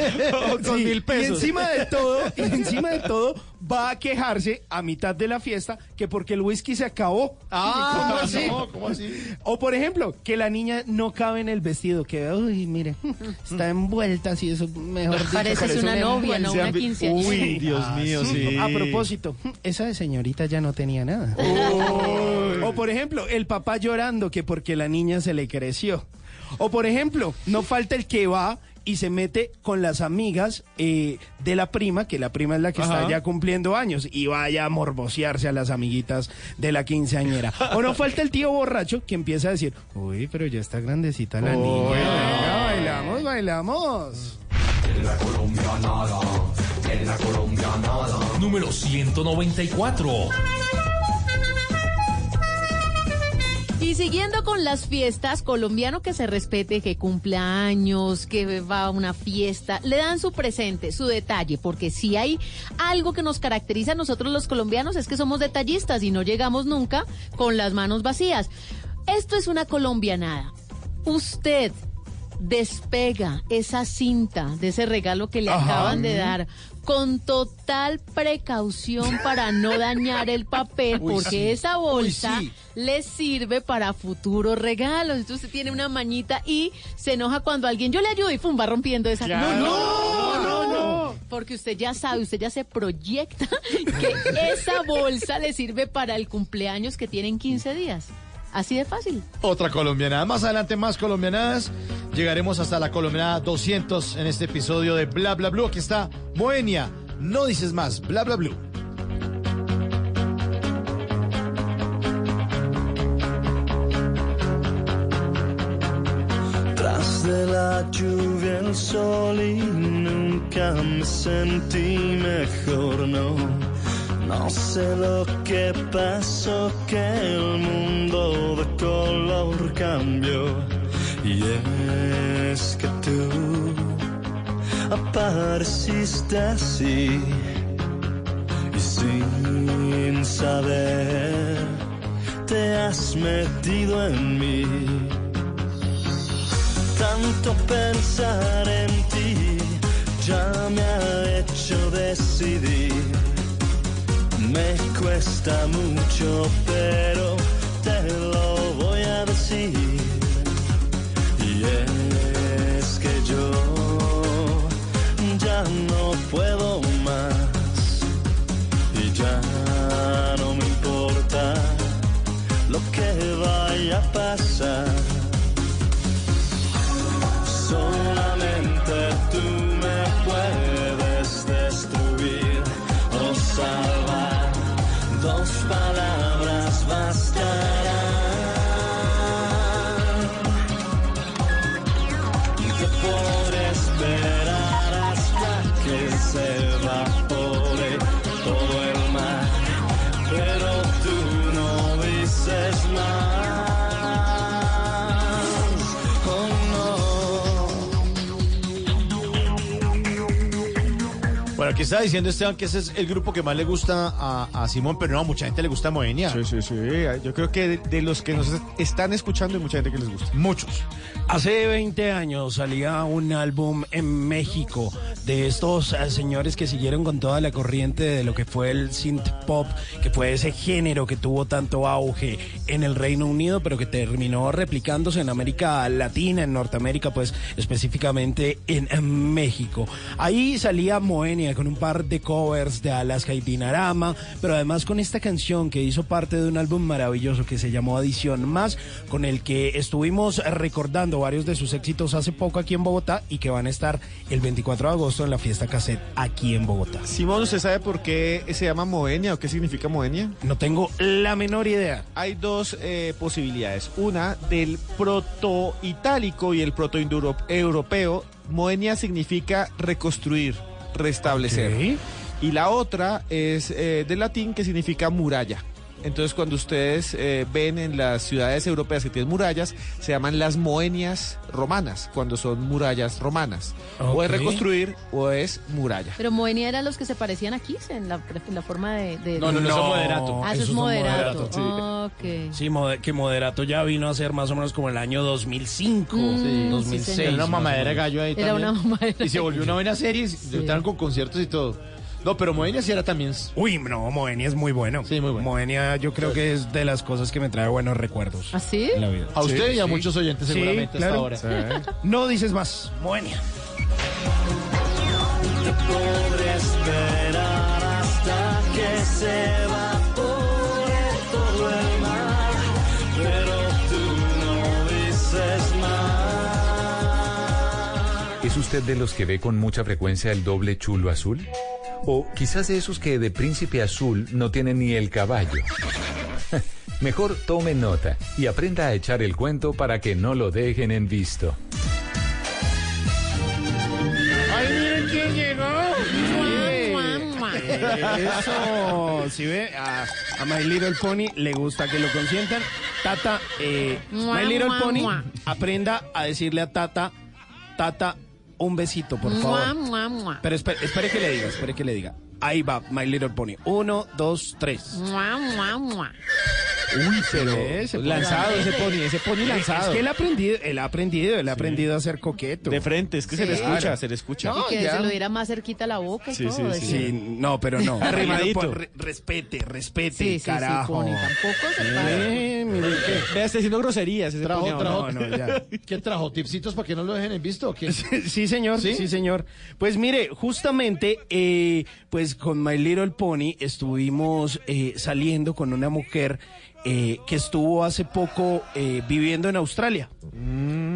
Con mil pesos. Y encima de todo, y encima de todo, va a quejarse a mitad de la fiesta que porque el whisky se acabó. Ah, ¿Cómo así? no, ¿cómo así? O por ejemplo, que la niña no cabe en el vestido, que uy, mire, está envuelta así, eso mejor dicho, Pareces una novia, no una quinceañera. Uy, Dios mío, sí. A propósito, esa señorita ya no tenía nada. O por ejemplo, el papá llorando que porque la niña se le creció. O por ejemplo, no falta el que va y se mete con las amigas eh, de la prima, que la prima es la que Ajá. está ya cumpliendo años, y vaya a morbosearse a las amiguitas de la quinceañera. O no falta el tío borracho que empieza a decir, uy, pero ya está grandecita la niña. Venga, bailamos, bailamos. Número 194. Y siguiendo con las fiestas, colombiano que se respete, que cumpla años, que va a una fiesta, le dan su presente, su detalle, porque si hay algo que nos caracteriza a nosotros los colombianos es que somos detallistas y no llegamos nunca con las manos vacías. Esto es una colombianada. Usted despega esa cinta de ese regalo que le Ajá. acaban de dar con total precaución para no dañar el papel, Uy, porque sí. esa bolsa Uy, sí. le sirve para futuros regalos. Entonces usted tiene una mañita y se enoja cuando alguien yo le ayudo y pum, va rompiendo esa. Claro. No, no, No, no, no. Porque usted ya sabe, usted ya se proyecta que esa bolsa le sirve para el cumpleaños que tiene en 15 días. Así de fácil. Otra colombianada. Más adelante más colombianadas. Llegaremos hasta la colombianada 200 en este episodio de Bla Bla Blue. Aquí está Moenia. No dices más. Bla Bla Blue. Tras de la lluvia el sol y nunca me sentí mejor, no. No sé lo que pasó, que el mundo de color cambió. Y es que tú apareciste así y sin saber te has metido en mí tanto pensar en ti ya me ha hecho decidir. Me cuesta mucho, pero te lo voy a decir. Y es que yo ya no puedo más. Y ya no me importa lo que vaya a pasar. Aquí está diciendo Esteban que ese es el grupo que más le gusta a, a Simón, pero no, a mucha gente le gusta Moenia. Sí, sí, sí. Yo creo que de, de los que nos están escuchando hay mucha gente que les gusta. Muchos. Hace 20 años salía un álbum en México de estos eh, señores que siguieron con toda la corriente de lo que fue el synth pop, que fue ese género que tuvo tanto auge en el Reino Unido, pero que terminó replicándose en América Latina, en Norteamérica, pues específicamente en, en México. Ahí salía Moenia con un par de covers de Alaska y Dinarama, pero además con esta canción que hizo parte de un álbum maravilloso que se llamó Adición Más, con el que estuvimos recordando varios de sus éxitos hace poco aquí en Bogotá y que van a estar el 24 de agosto en la fiesta cassette aquí en Bogotá. Simón, ¿usted sabe por qué se llama Moenia o qué significa Moenia? No tengo la menor idea. Hay dos eh, posibilidades. Una del proto-itálico y el proto-europeo. Moenia significa reconstruir, restablecer. Y la otra es eh, del latín que significa muralla. Entonces, cuando ustedes eh, ven en las ciudades europeas que tienen murallas, se llaman las moenias romanas, cuando son murallas romanas. O es reconstruir o es muralla. Pero Moenia eran los que se parecían a Kiss en la, en la forma de, de- No, no, no, eso es moderato. Ah, eso es moderato. moderato, Ok. Sí, que Moderato ya vino a ser más o menos como el año 2005, Mm, 2006. sí. Era una mamadera de gallo ahí Era también. una mamadera Y se volvió una buena serie, estaban con conciertos y todo. No, pero Moenia sí era también... Uy, no, Moenia es muy bueno. Sí, muy bueno. Moenia yo creo que es de las cosas que me trae buenos recuerdos. ¿Ah, sí? en la vida. A usted Sí, y a sí. muchos oyentes Sí, seguramente claro. hasta ahora. No dices más, Moenia. Te podré esperar hasta que se evapore todo el mar, pero tú no dices más. ¿Es usted de los que ve con mucha frecuencia el doble chulo azul? O quizás de esos que de príncipe azul no tienen ni el caballo. Mejor tome nota y aprenda a echar el cuento para que no lo dejen en visto. ¡Ay, miren quién llegó! Eso, si ve, a, a My Little Pony le gusta que lo consientan. Tata, eh, Mua, My Little mua, Pony, mua. aprenda a decirle a Tata, Tata, un besito, por Mua, favor. mua, mua. Pero espere, espere que le diga, espere que le diga. Ahí va, My Little Pony. Uno, dos, tres. Mua, mua, mua. Uy, pero pony. lanzado ese pony, ese pony lanzado. Es que él ha aprendido, él ha aprendido, él ha aprendido a ser coqueto. De frente, es que se le escucha, se le escucha. No, y que ya. se lo diera más cerquita a la boca y Sí, todo. sí, no, pero no. Arrimadito. Re- respete, respete, Sí, sí, sí, carajo. Pony, tampoco se para. Eh, mire Vea, está diciendo groserías. Ese Trajo, trajo. No, no, ya. ¿Qué trajo? ¿Tipsitos para que no lo dejen en visto o qué? Sí, señor, ¿Sí? ¿Sí? señor. Pues mire, justamente, eh, pues con My Little Pony estuvimos eh, saliendo con una mujer eh, que estuvo hace poco eh, viviendo en Australia.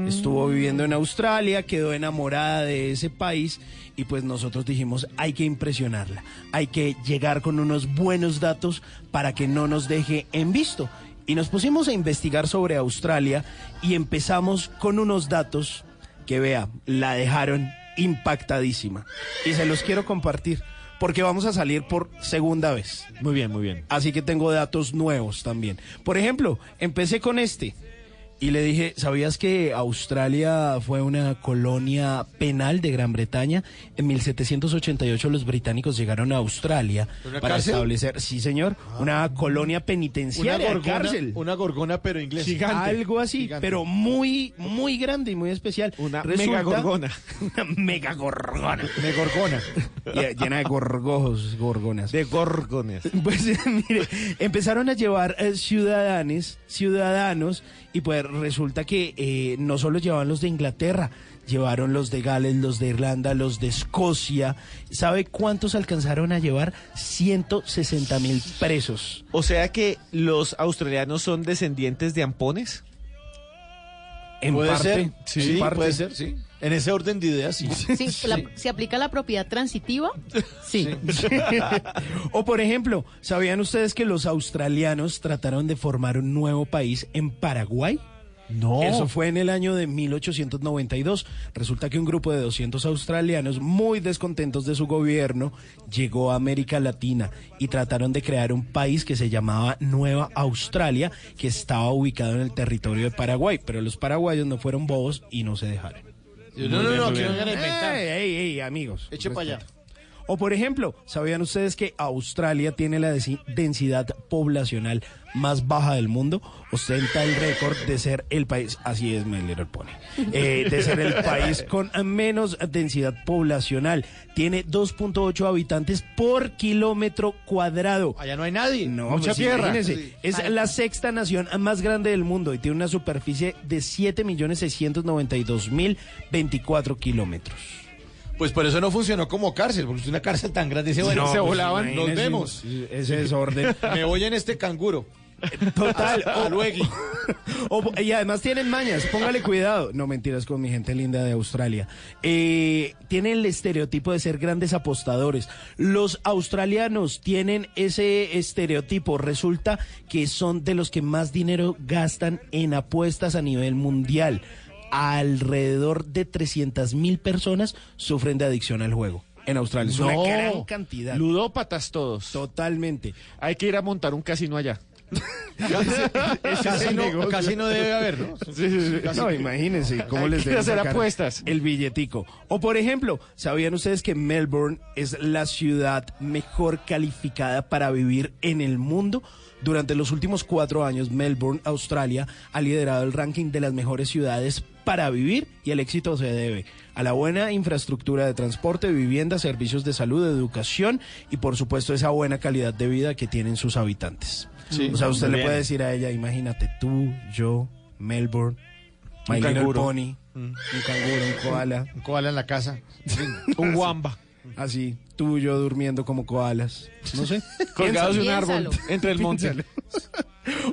Estuvo viviendo en Australia, quedó enamorada de ese país y pues nosotros dijimos, hay que impresionarla, hay que llegar con unos buenos datos para que no nos deje en visto. Y nos pusimos a investigar sobre Australia y empezamos con unos datos que vea, la dejaron impactadísima. Y se los quiero compartir porque vamos a salir por segunda vez. Muy bien, muy bien. Así que tengo datos nuevos también. Por ejemplo, empecé con este y le dije, ¿sabías que Australia fue una colonia penal de Gran Bretaña? En 1788 los británicos llegaron a Australia ¿Una para cárcel? establecer, sí señor, una colonia Una penitenciaria, gorgona, cárcel. una gorgona pero inglesa. Gigante. Algo así, Gigante. pero muy, muy grande y muy especial. Una Resulta- mega gorgona. Una mega gorgona. De gorgona. Llena de gorgojos, gorgonas. De gorgones. Pues mire, empezaron a llevar eh, ciudadanos, ciudadanos, y pues resulta que eh, no solo llevaban los de Inglaterra, llevaron los de Gales, los de Irlanda, los de Escocia. ¿Sabe cuántos alcanzaron a llevar? 160 mil presos. O sea que los australianos son descendientes de ampones. En puede parte, ser, sí, en parte. puede ser, sí. En ese orden de ideas, sí. Sí, la- ¿Se aplica la propiedad transitiva? Sí. o por ejemplo, ¿sabían ustedes que los australianos trataron de formar un nuevo país en Paraguay? No. Eso fue en el año de 1892. Resulta que un grupo de 200 australianos muy descontentos de su gobierno llegó a América Latina y trataron de crear un país que se llamaba Nueva Australia, que estaba ubicado en el territorio de Paraguay. Pero los paraguayos no fueron bobos y no se dejaron. No, no, no, a inventar. Ey, ey, ey, amigos. Eche para allá. O por ejemplo, ¿sabían ustedes que Australia tiene la densidad poblacional más baja del mundo? Ostenta el récord de ser el país, así es My Little Pony, eh, de ser el país con menos densidad poblacional. Tiene 2.8 habitantes por kilómetro cuadrado. Allá no hay nadie. No, Mucha pues tierra. Sí. Es la sexta nación más grande del mundo y tiene una superficie de 7.692.024 kilómetros. Pues por eso no funcionó como cárcel, porque es una cárcel tan grande. Dice, bueno, No, se pues, volaban, nos imagínense, vemos. Ese desorden. Me voy en este canguro. Total. A o- luego. o- y además tienen mañas, póngale cuidado. No mentiras con mi gente linda de Australia. Eh, tienen el estereotipo de ser grandes apostadores. Los australianos tienen ese estereotipo. Resulta que son de los que más dinero gastan en apuestas a nivel mundial. Alrededor de 300 mil personas sufren de adicción al juego. En Australia. Es una No. gran cantidad. Ludópatas todos. Totalmente. Hay que ir a montar un casino allá. Casi no, casi no debe haber, ¿no? Casi No, que- imagínense cómo Hay les que deben hacer sacar apuestas. el billetico. O por ejemplo, ¿sabían ustedes que Melbourne es la ciudad mejor calificada para vivir en el mundo? Durante los últimos cuatro años, Melbourne, Australia, ha liderado el ranking de las mejores ciudades para vivir y el éxito se debe a la buena infraestructura de transporte, vivienda, servicios de salud, educación y por supuesto esa buena calidad de vida que tienen sus habitantes. Sí, o sea, usted le bien. puede decir a ella, imagínate tú, yo, Melbourne, My Un Little canguro. Pony, Mm. un canguro, un koala. Un koala en la casa. Un wamba. Así, tú y yo durmiendo como koalas. No sé. Colgados de un árbol entre el monte.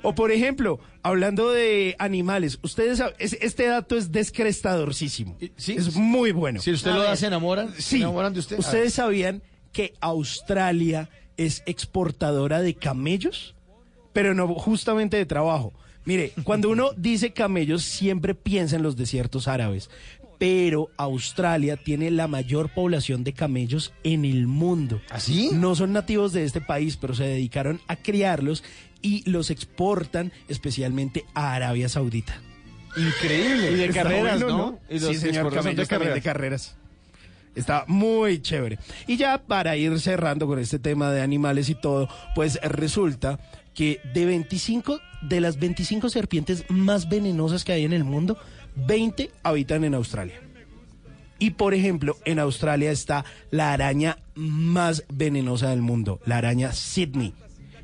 O por ejemplo, hablando de animales, ustedes es- este dato es descrestadorcísimo. Es muy bueno. Si usted lo da, se enamoran. ¿Se Sí. enamoran de usted? ¿Ustedes sabían que Australia es exportadora de camellos? Pero no justamente de trabajo. Mire, cuando uno dice camellos, siempre piensa en los desiertos árabes. Pero Australia tiene la mayor población de camellos en el mundo. ¿Así? No son nativos de este país, pero se dedicaron a criarlos y los exportan especialmente a Arabia Saudita. Increíble. Y de Está carreras, bueno, ¿no? Y los sí, señor, camellos de carreras. Está muy chévere. Y ya para ir cerrando con este tema de animales y todo, pues resulta que de 25, de las 25 serpientes más venenosas que hay en el mundo, 20 habitan en Australia. Y por ejemplo, en Australia está la araña más venenosa del mundo, la araña Sydney,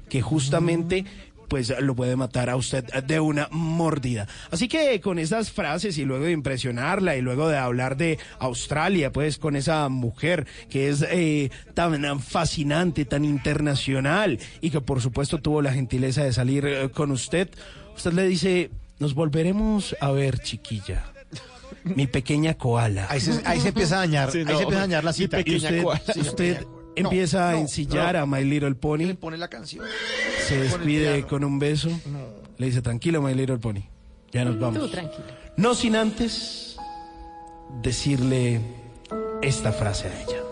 que justamente pues lo puede matar a usted de una mordida. Así que con esas frases y luego de impresionarla y luego de hablar de Australia, pues con esa mujer que es eh, tan fascinante, tan internacional y que por supuesto tuvo la gentileza de salir eh, con usted, usted le dice, nos volveremos a ver chiquilla. Mi pequeña koala. Ahí se, ahí se empieza a dañar. Sí, ahí se empieza a dañar la cita. Y usted, usted empieza a ensillar a My Little Pony. Le pone la canción. Se despide con un beso. Le dice, tranquilo, My Little Pony. Ya nos vamos. Tú tranquilo. No sin antes decirle esta frase a ella.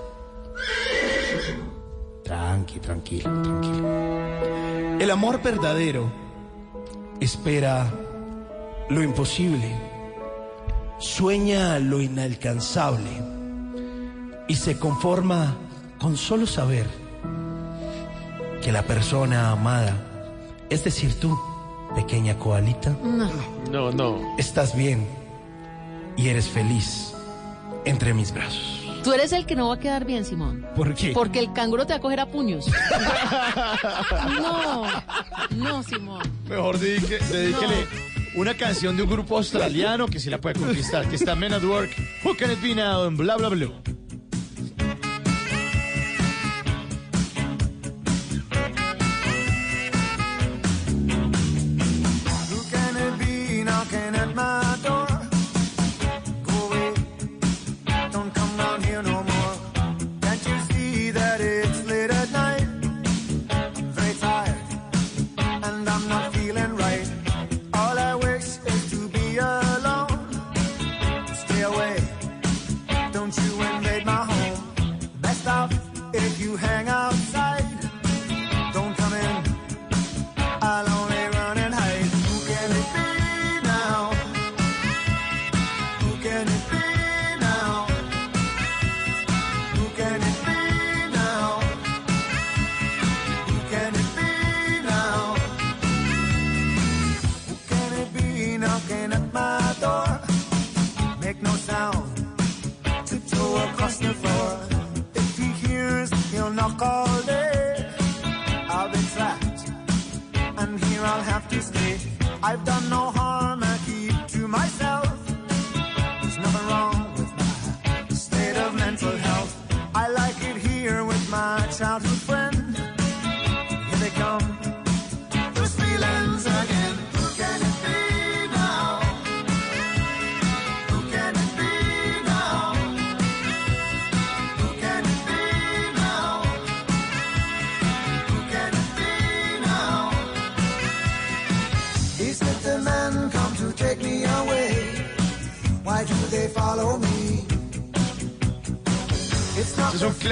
Tranqui, tranquilo, tranquilo. El amor verdadero espera lo imposible, sueña lo inalcanzable y se conforma con solo saber que la persona amada, es decir tú, pequeña koalita, No. No, no. estás bien y eres feliz entre mis brazos. Tú eres el que no va a quedar bien, Simón. ¿Por qué? Porque el canguro te va a coger a puños. No, no, Simón. Mejor dedíquele una canción de un grupo australiano que sí la puede conquistar, que está Men at Work, Who Can It Be Now, en Bla Bla Blue.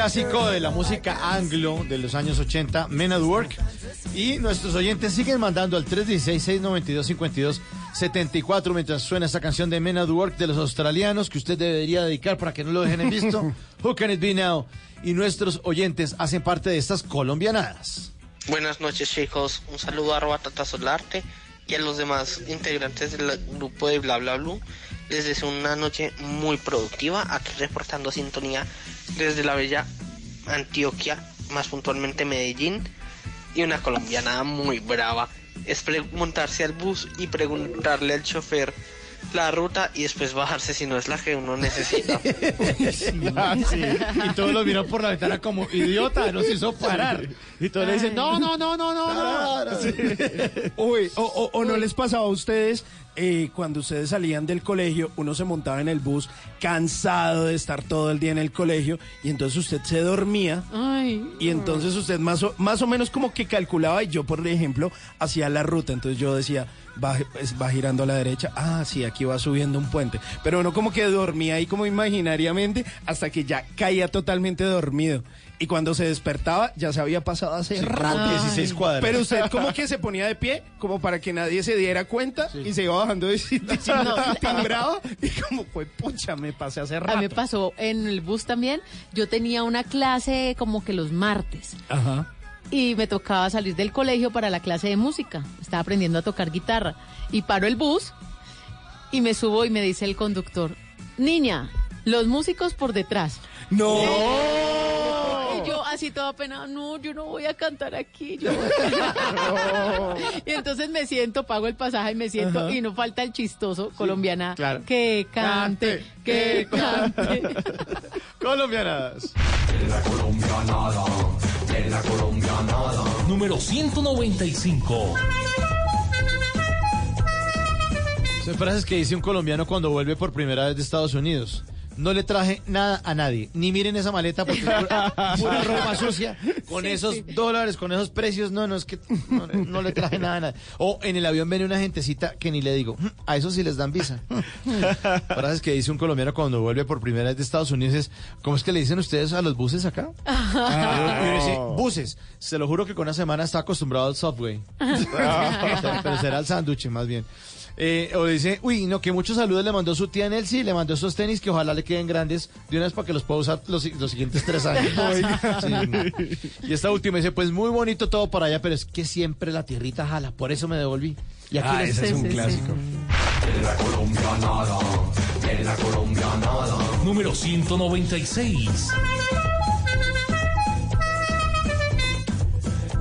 Clásico de la música anglo de los años 80, Men at Work. Y nuestros oyentes siguen mandando al 316-692-5274 mientras suena esta canción de Men at Work de los australianos que usted debería dedicar para que no lo dejen en visto. Who can it be now? Y nuestros oyentes hacen parte de estas colombianadas. Buenas noches chicos, un saludo a arroba Tata Solarte y a los demás integrantes del grupo de Bla Bla Blue. Les deseo una noche muy productiva, aquí reportando sintonía desde la bella Antioquia, más puntualmente Medellín, y una colombiana muy brava. Es montarse al bus y preguntarle al chofer la ruta y después bajarse si no es la que uno necesita. Ah, sí. Y todos lo miran por la ventana como idiota, nos hizo parar. Y todos le dicen, no, no, no, no, no, no. Sí. Uy, o, o- o no les pasaba a ustedes eh, cuando ustedes salían del colegio, uno se montaba en el bus cansado de estar todo el día en el colegio y entonces usted se dormía Ay. y entonces usted más o, más o menos como que calculaba y yo por ejemplo hacía la ruta, entonces yo decía va, pues, va girando a la derecha, ah sí, aquí va subiendo un puente, pero uno como que dormía ahí como imaginariamente hasta que ya caía totalmente dormido. Y cuando se despertaba ya se había pasado hace Sí, rato. 16 cuadras. Pero usted como que se ponía de pie, como para que nadie se diera cuenta y se iba bajando de sitio, No. timbrado y como fue pucha, me pasé hace A rato. mí me pasó en el bus también. Yo tenía una clase como que los martes Ajá. y me tocaba salir del colegio para la clase de música. Estaba aprendiendo a tocar guitarra y paro el bus y me subo y me dice el conductor, niña, los músicos por detrás. No. Y yo así toda pena, no, yo no voy a cantar aquí. yo voy a cantar". y entonces me siento, pago el pasaje y me siento Ajá. y no falta el chistoso colombiana claro. que cante, que cante. Colombianas. Número 195. Son frases que dice un colombiano cuando vuelve por primera vez de Estados Unidos. No le traje nada a nadie. Ni miren esa maleta porque es pura, pura ropa sucia. Con Sí, esos sí. dólares, con esos precios. No, no, es que no, no le traje nada a nadie. O en el avión viene una gentecita que ni le digo. "Mm, A eso sí les dan visa. Frases que dice un colombiano cuando vuelve por primera vez de Estados Unidos es, ¿cómo es que le dicen ustedes a los buses acá? Ah. Y uno dice, buses. Se lo juro que con una semana está acostumbrado al subway. Pero será el sándwich más bien. Eh, o dice, uy, no, que muchos saludos le mandó su tía Nelcy, le mandó esos tenis que ojalá le queden grandes de una vez para que los pueda usar los, los siguientes tres años. Sí. Y esta última dice, pues muy bonito todo para allá, pero es que siempre la tierrita jala, por eso me devolví. Y aquí Ah, les- ese es un Sí, sí, clásico. Número 196.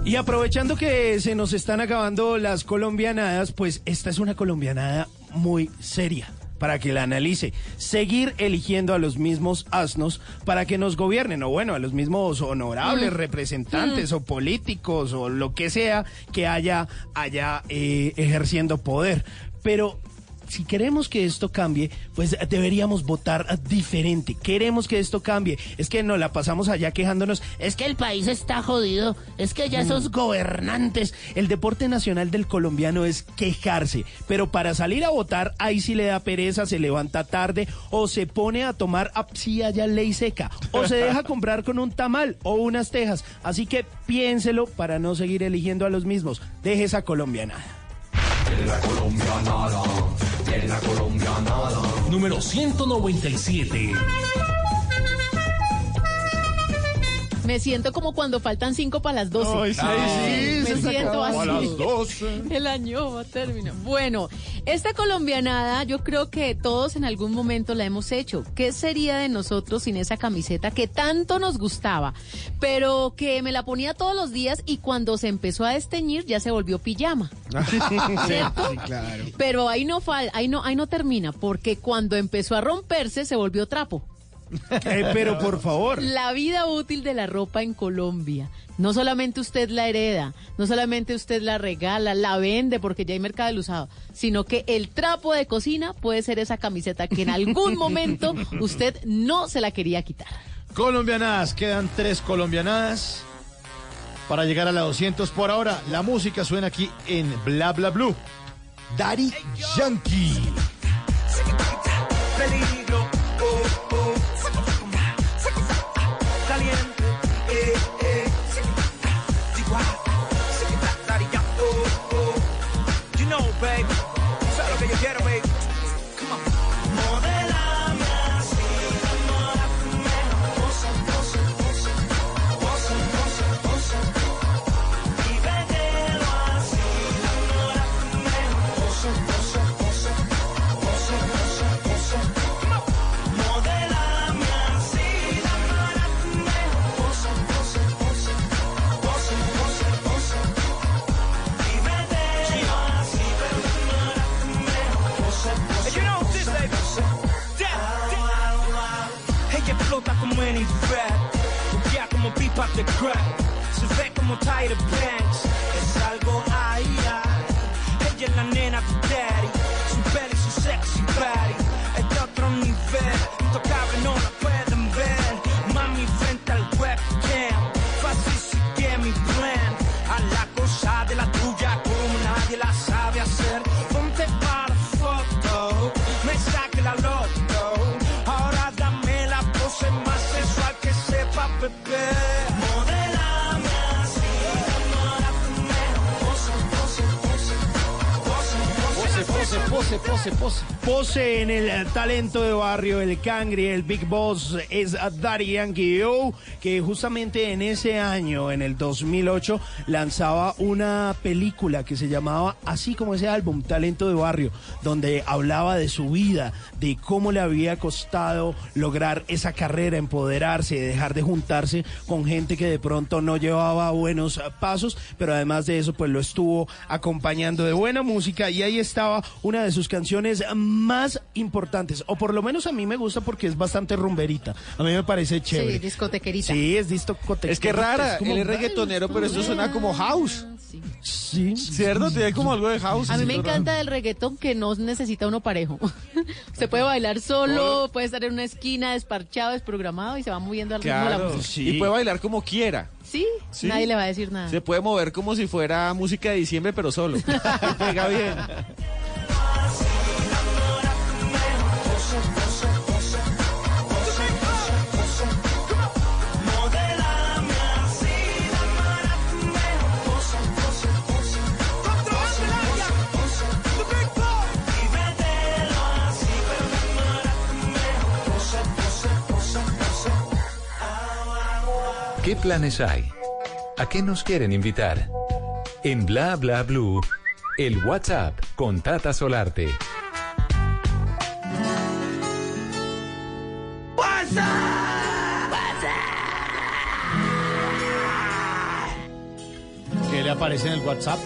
Y aprovechando que se nos están acabando las colombianadas, pues esta es una colombianada muy seria para que la analice. Seguir eligiendo a los mismos asnos para que nos gobiernen, o bueno, a los mismos honorables Mm. representantes Mm. o políticos o lo que sea que haya, haya eh, ejerciendo poder. Pero si queremos que esto cambie, pues deberíamos votar diferente. Queremos que esto cambie. Es que nos la pasamos allá quejándonos. Es que el país está jodido. Es que ya esos gobernantes. El deporte nacional del colombiano es quejarse. Pero para salir a votar, ahí sí le da pereza, se levanta tarde o se pone a tomar ah, si haya ley seca. O se deja comprar con un tamal o unas tejas. Así que piénselo para no seguir eligiendo a los mismos. Deje esa colombianada. Número 197. Me siento como cuando faltan cinco para las 12. Ay, sí, sí, me se siento así. a las 12. El año va a terminar. Bueno, esta colombianada yo creo que todos en algún momento la hemos hecho. ¿Qué sería de nosotros sin esa camiseta que tanto nos gustaba, pero que me la ponía todos los días y cuando se empezó a desteñir ya se volvió pijama? ¿Cierto? Sí, claro. Pero ahí no fal, ahí no, ahí no termina, porque cuando empezó a romperse se volvió trapo. Eh, pero por favor. La vida útil de la ropa en Colombia. No solamente usted la hereda, no solamente usted la regala, la vende porque ya hay mercado del usado, sino que el trapo de cocina puede ser esa camiseta que en algún momento usted no se la quería quitar. Colombianadas, quedan tres colombianadas para llegar a la 200 por ahora. La música suena aquí en Bla Bla Blue. Daddy Yankee. Se ve como Tyra Banks. Es algo ay, ay. Ella es la nena de daddy. Su peli, su sexy body. Es de otro nivel. Intocable, no la pueden ver. Mami, frente al webcam. Fácil sigue mi plan. A la cosa de la tuya como nadie la sabe hacer. Ponte para foto. Me saque la loto. Ahora dame la pose más sensual que sepa beber. Pose, pose, pose, pose. Pose en el eh, talento de barrio, el Cangri, el Big Boss, es Daddy Yankee O, que justamente en ese año, en el 2008, lanzaba una película que se llamaba así como ese álbum, Talento de Barrio, donde hablaba de su vida, de cómo le había costado lograr esa carrera, empoderarse, dejar de juntarse con gente que de pronto no llevaba buenos pasos, pero además de eso, pues lo estuvo acompañando de buena música y ahí estaba una de sus canciones más importantes, o por lo menos a mí me gusta porque es bastante rumberita. A mí me parece chévere. Sí, discotequerita. Sí, es discotequerita. Es que rara, como- él es reggaetonero, pero esto suena como house. Sí. ¿Cierto? Tiene como algo de house. A mí me encanta del reggaetón que no necesita uno parejo. se puede bailar solo, puede estar en una esquina desparchado, desprogramado y se va moviendo al ritmo de la Claro, música. y puede bailar como quiera. Sí, Sí. nadie le va a decir nada. Se puede mover como si fuera música de diciembre, pero solo. Pega bien. ¿Qué planes hay? ¿A qué nos quieren invitar? En Bla Bla Blue, el WhatsApp con Tata Solarte. ¿Qué le aparece en el WhatsApp?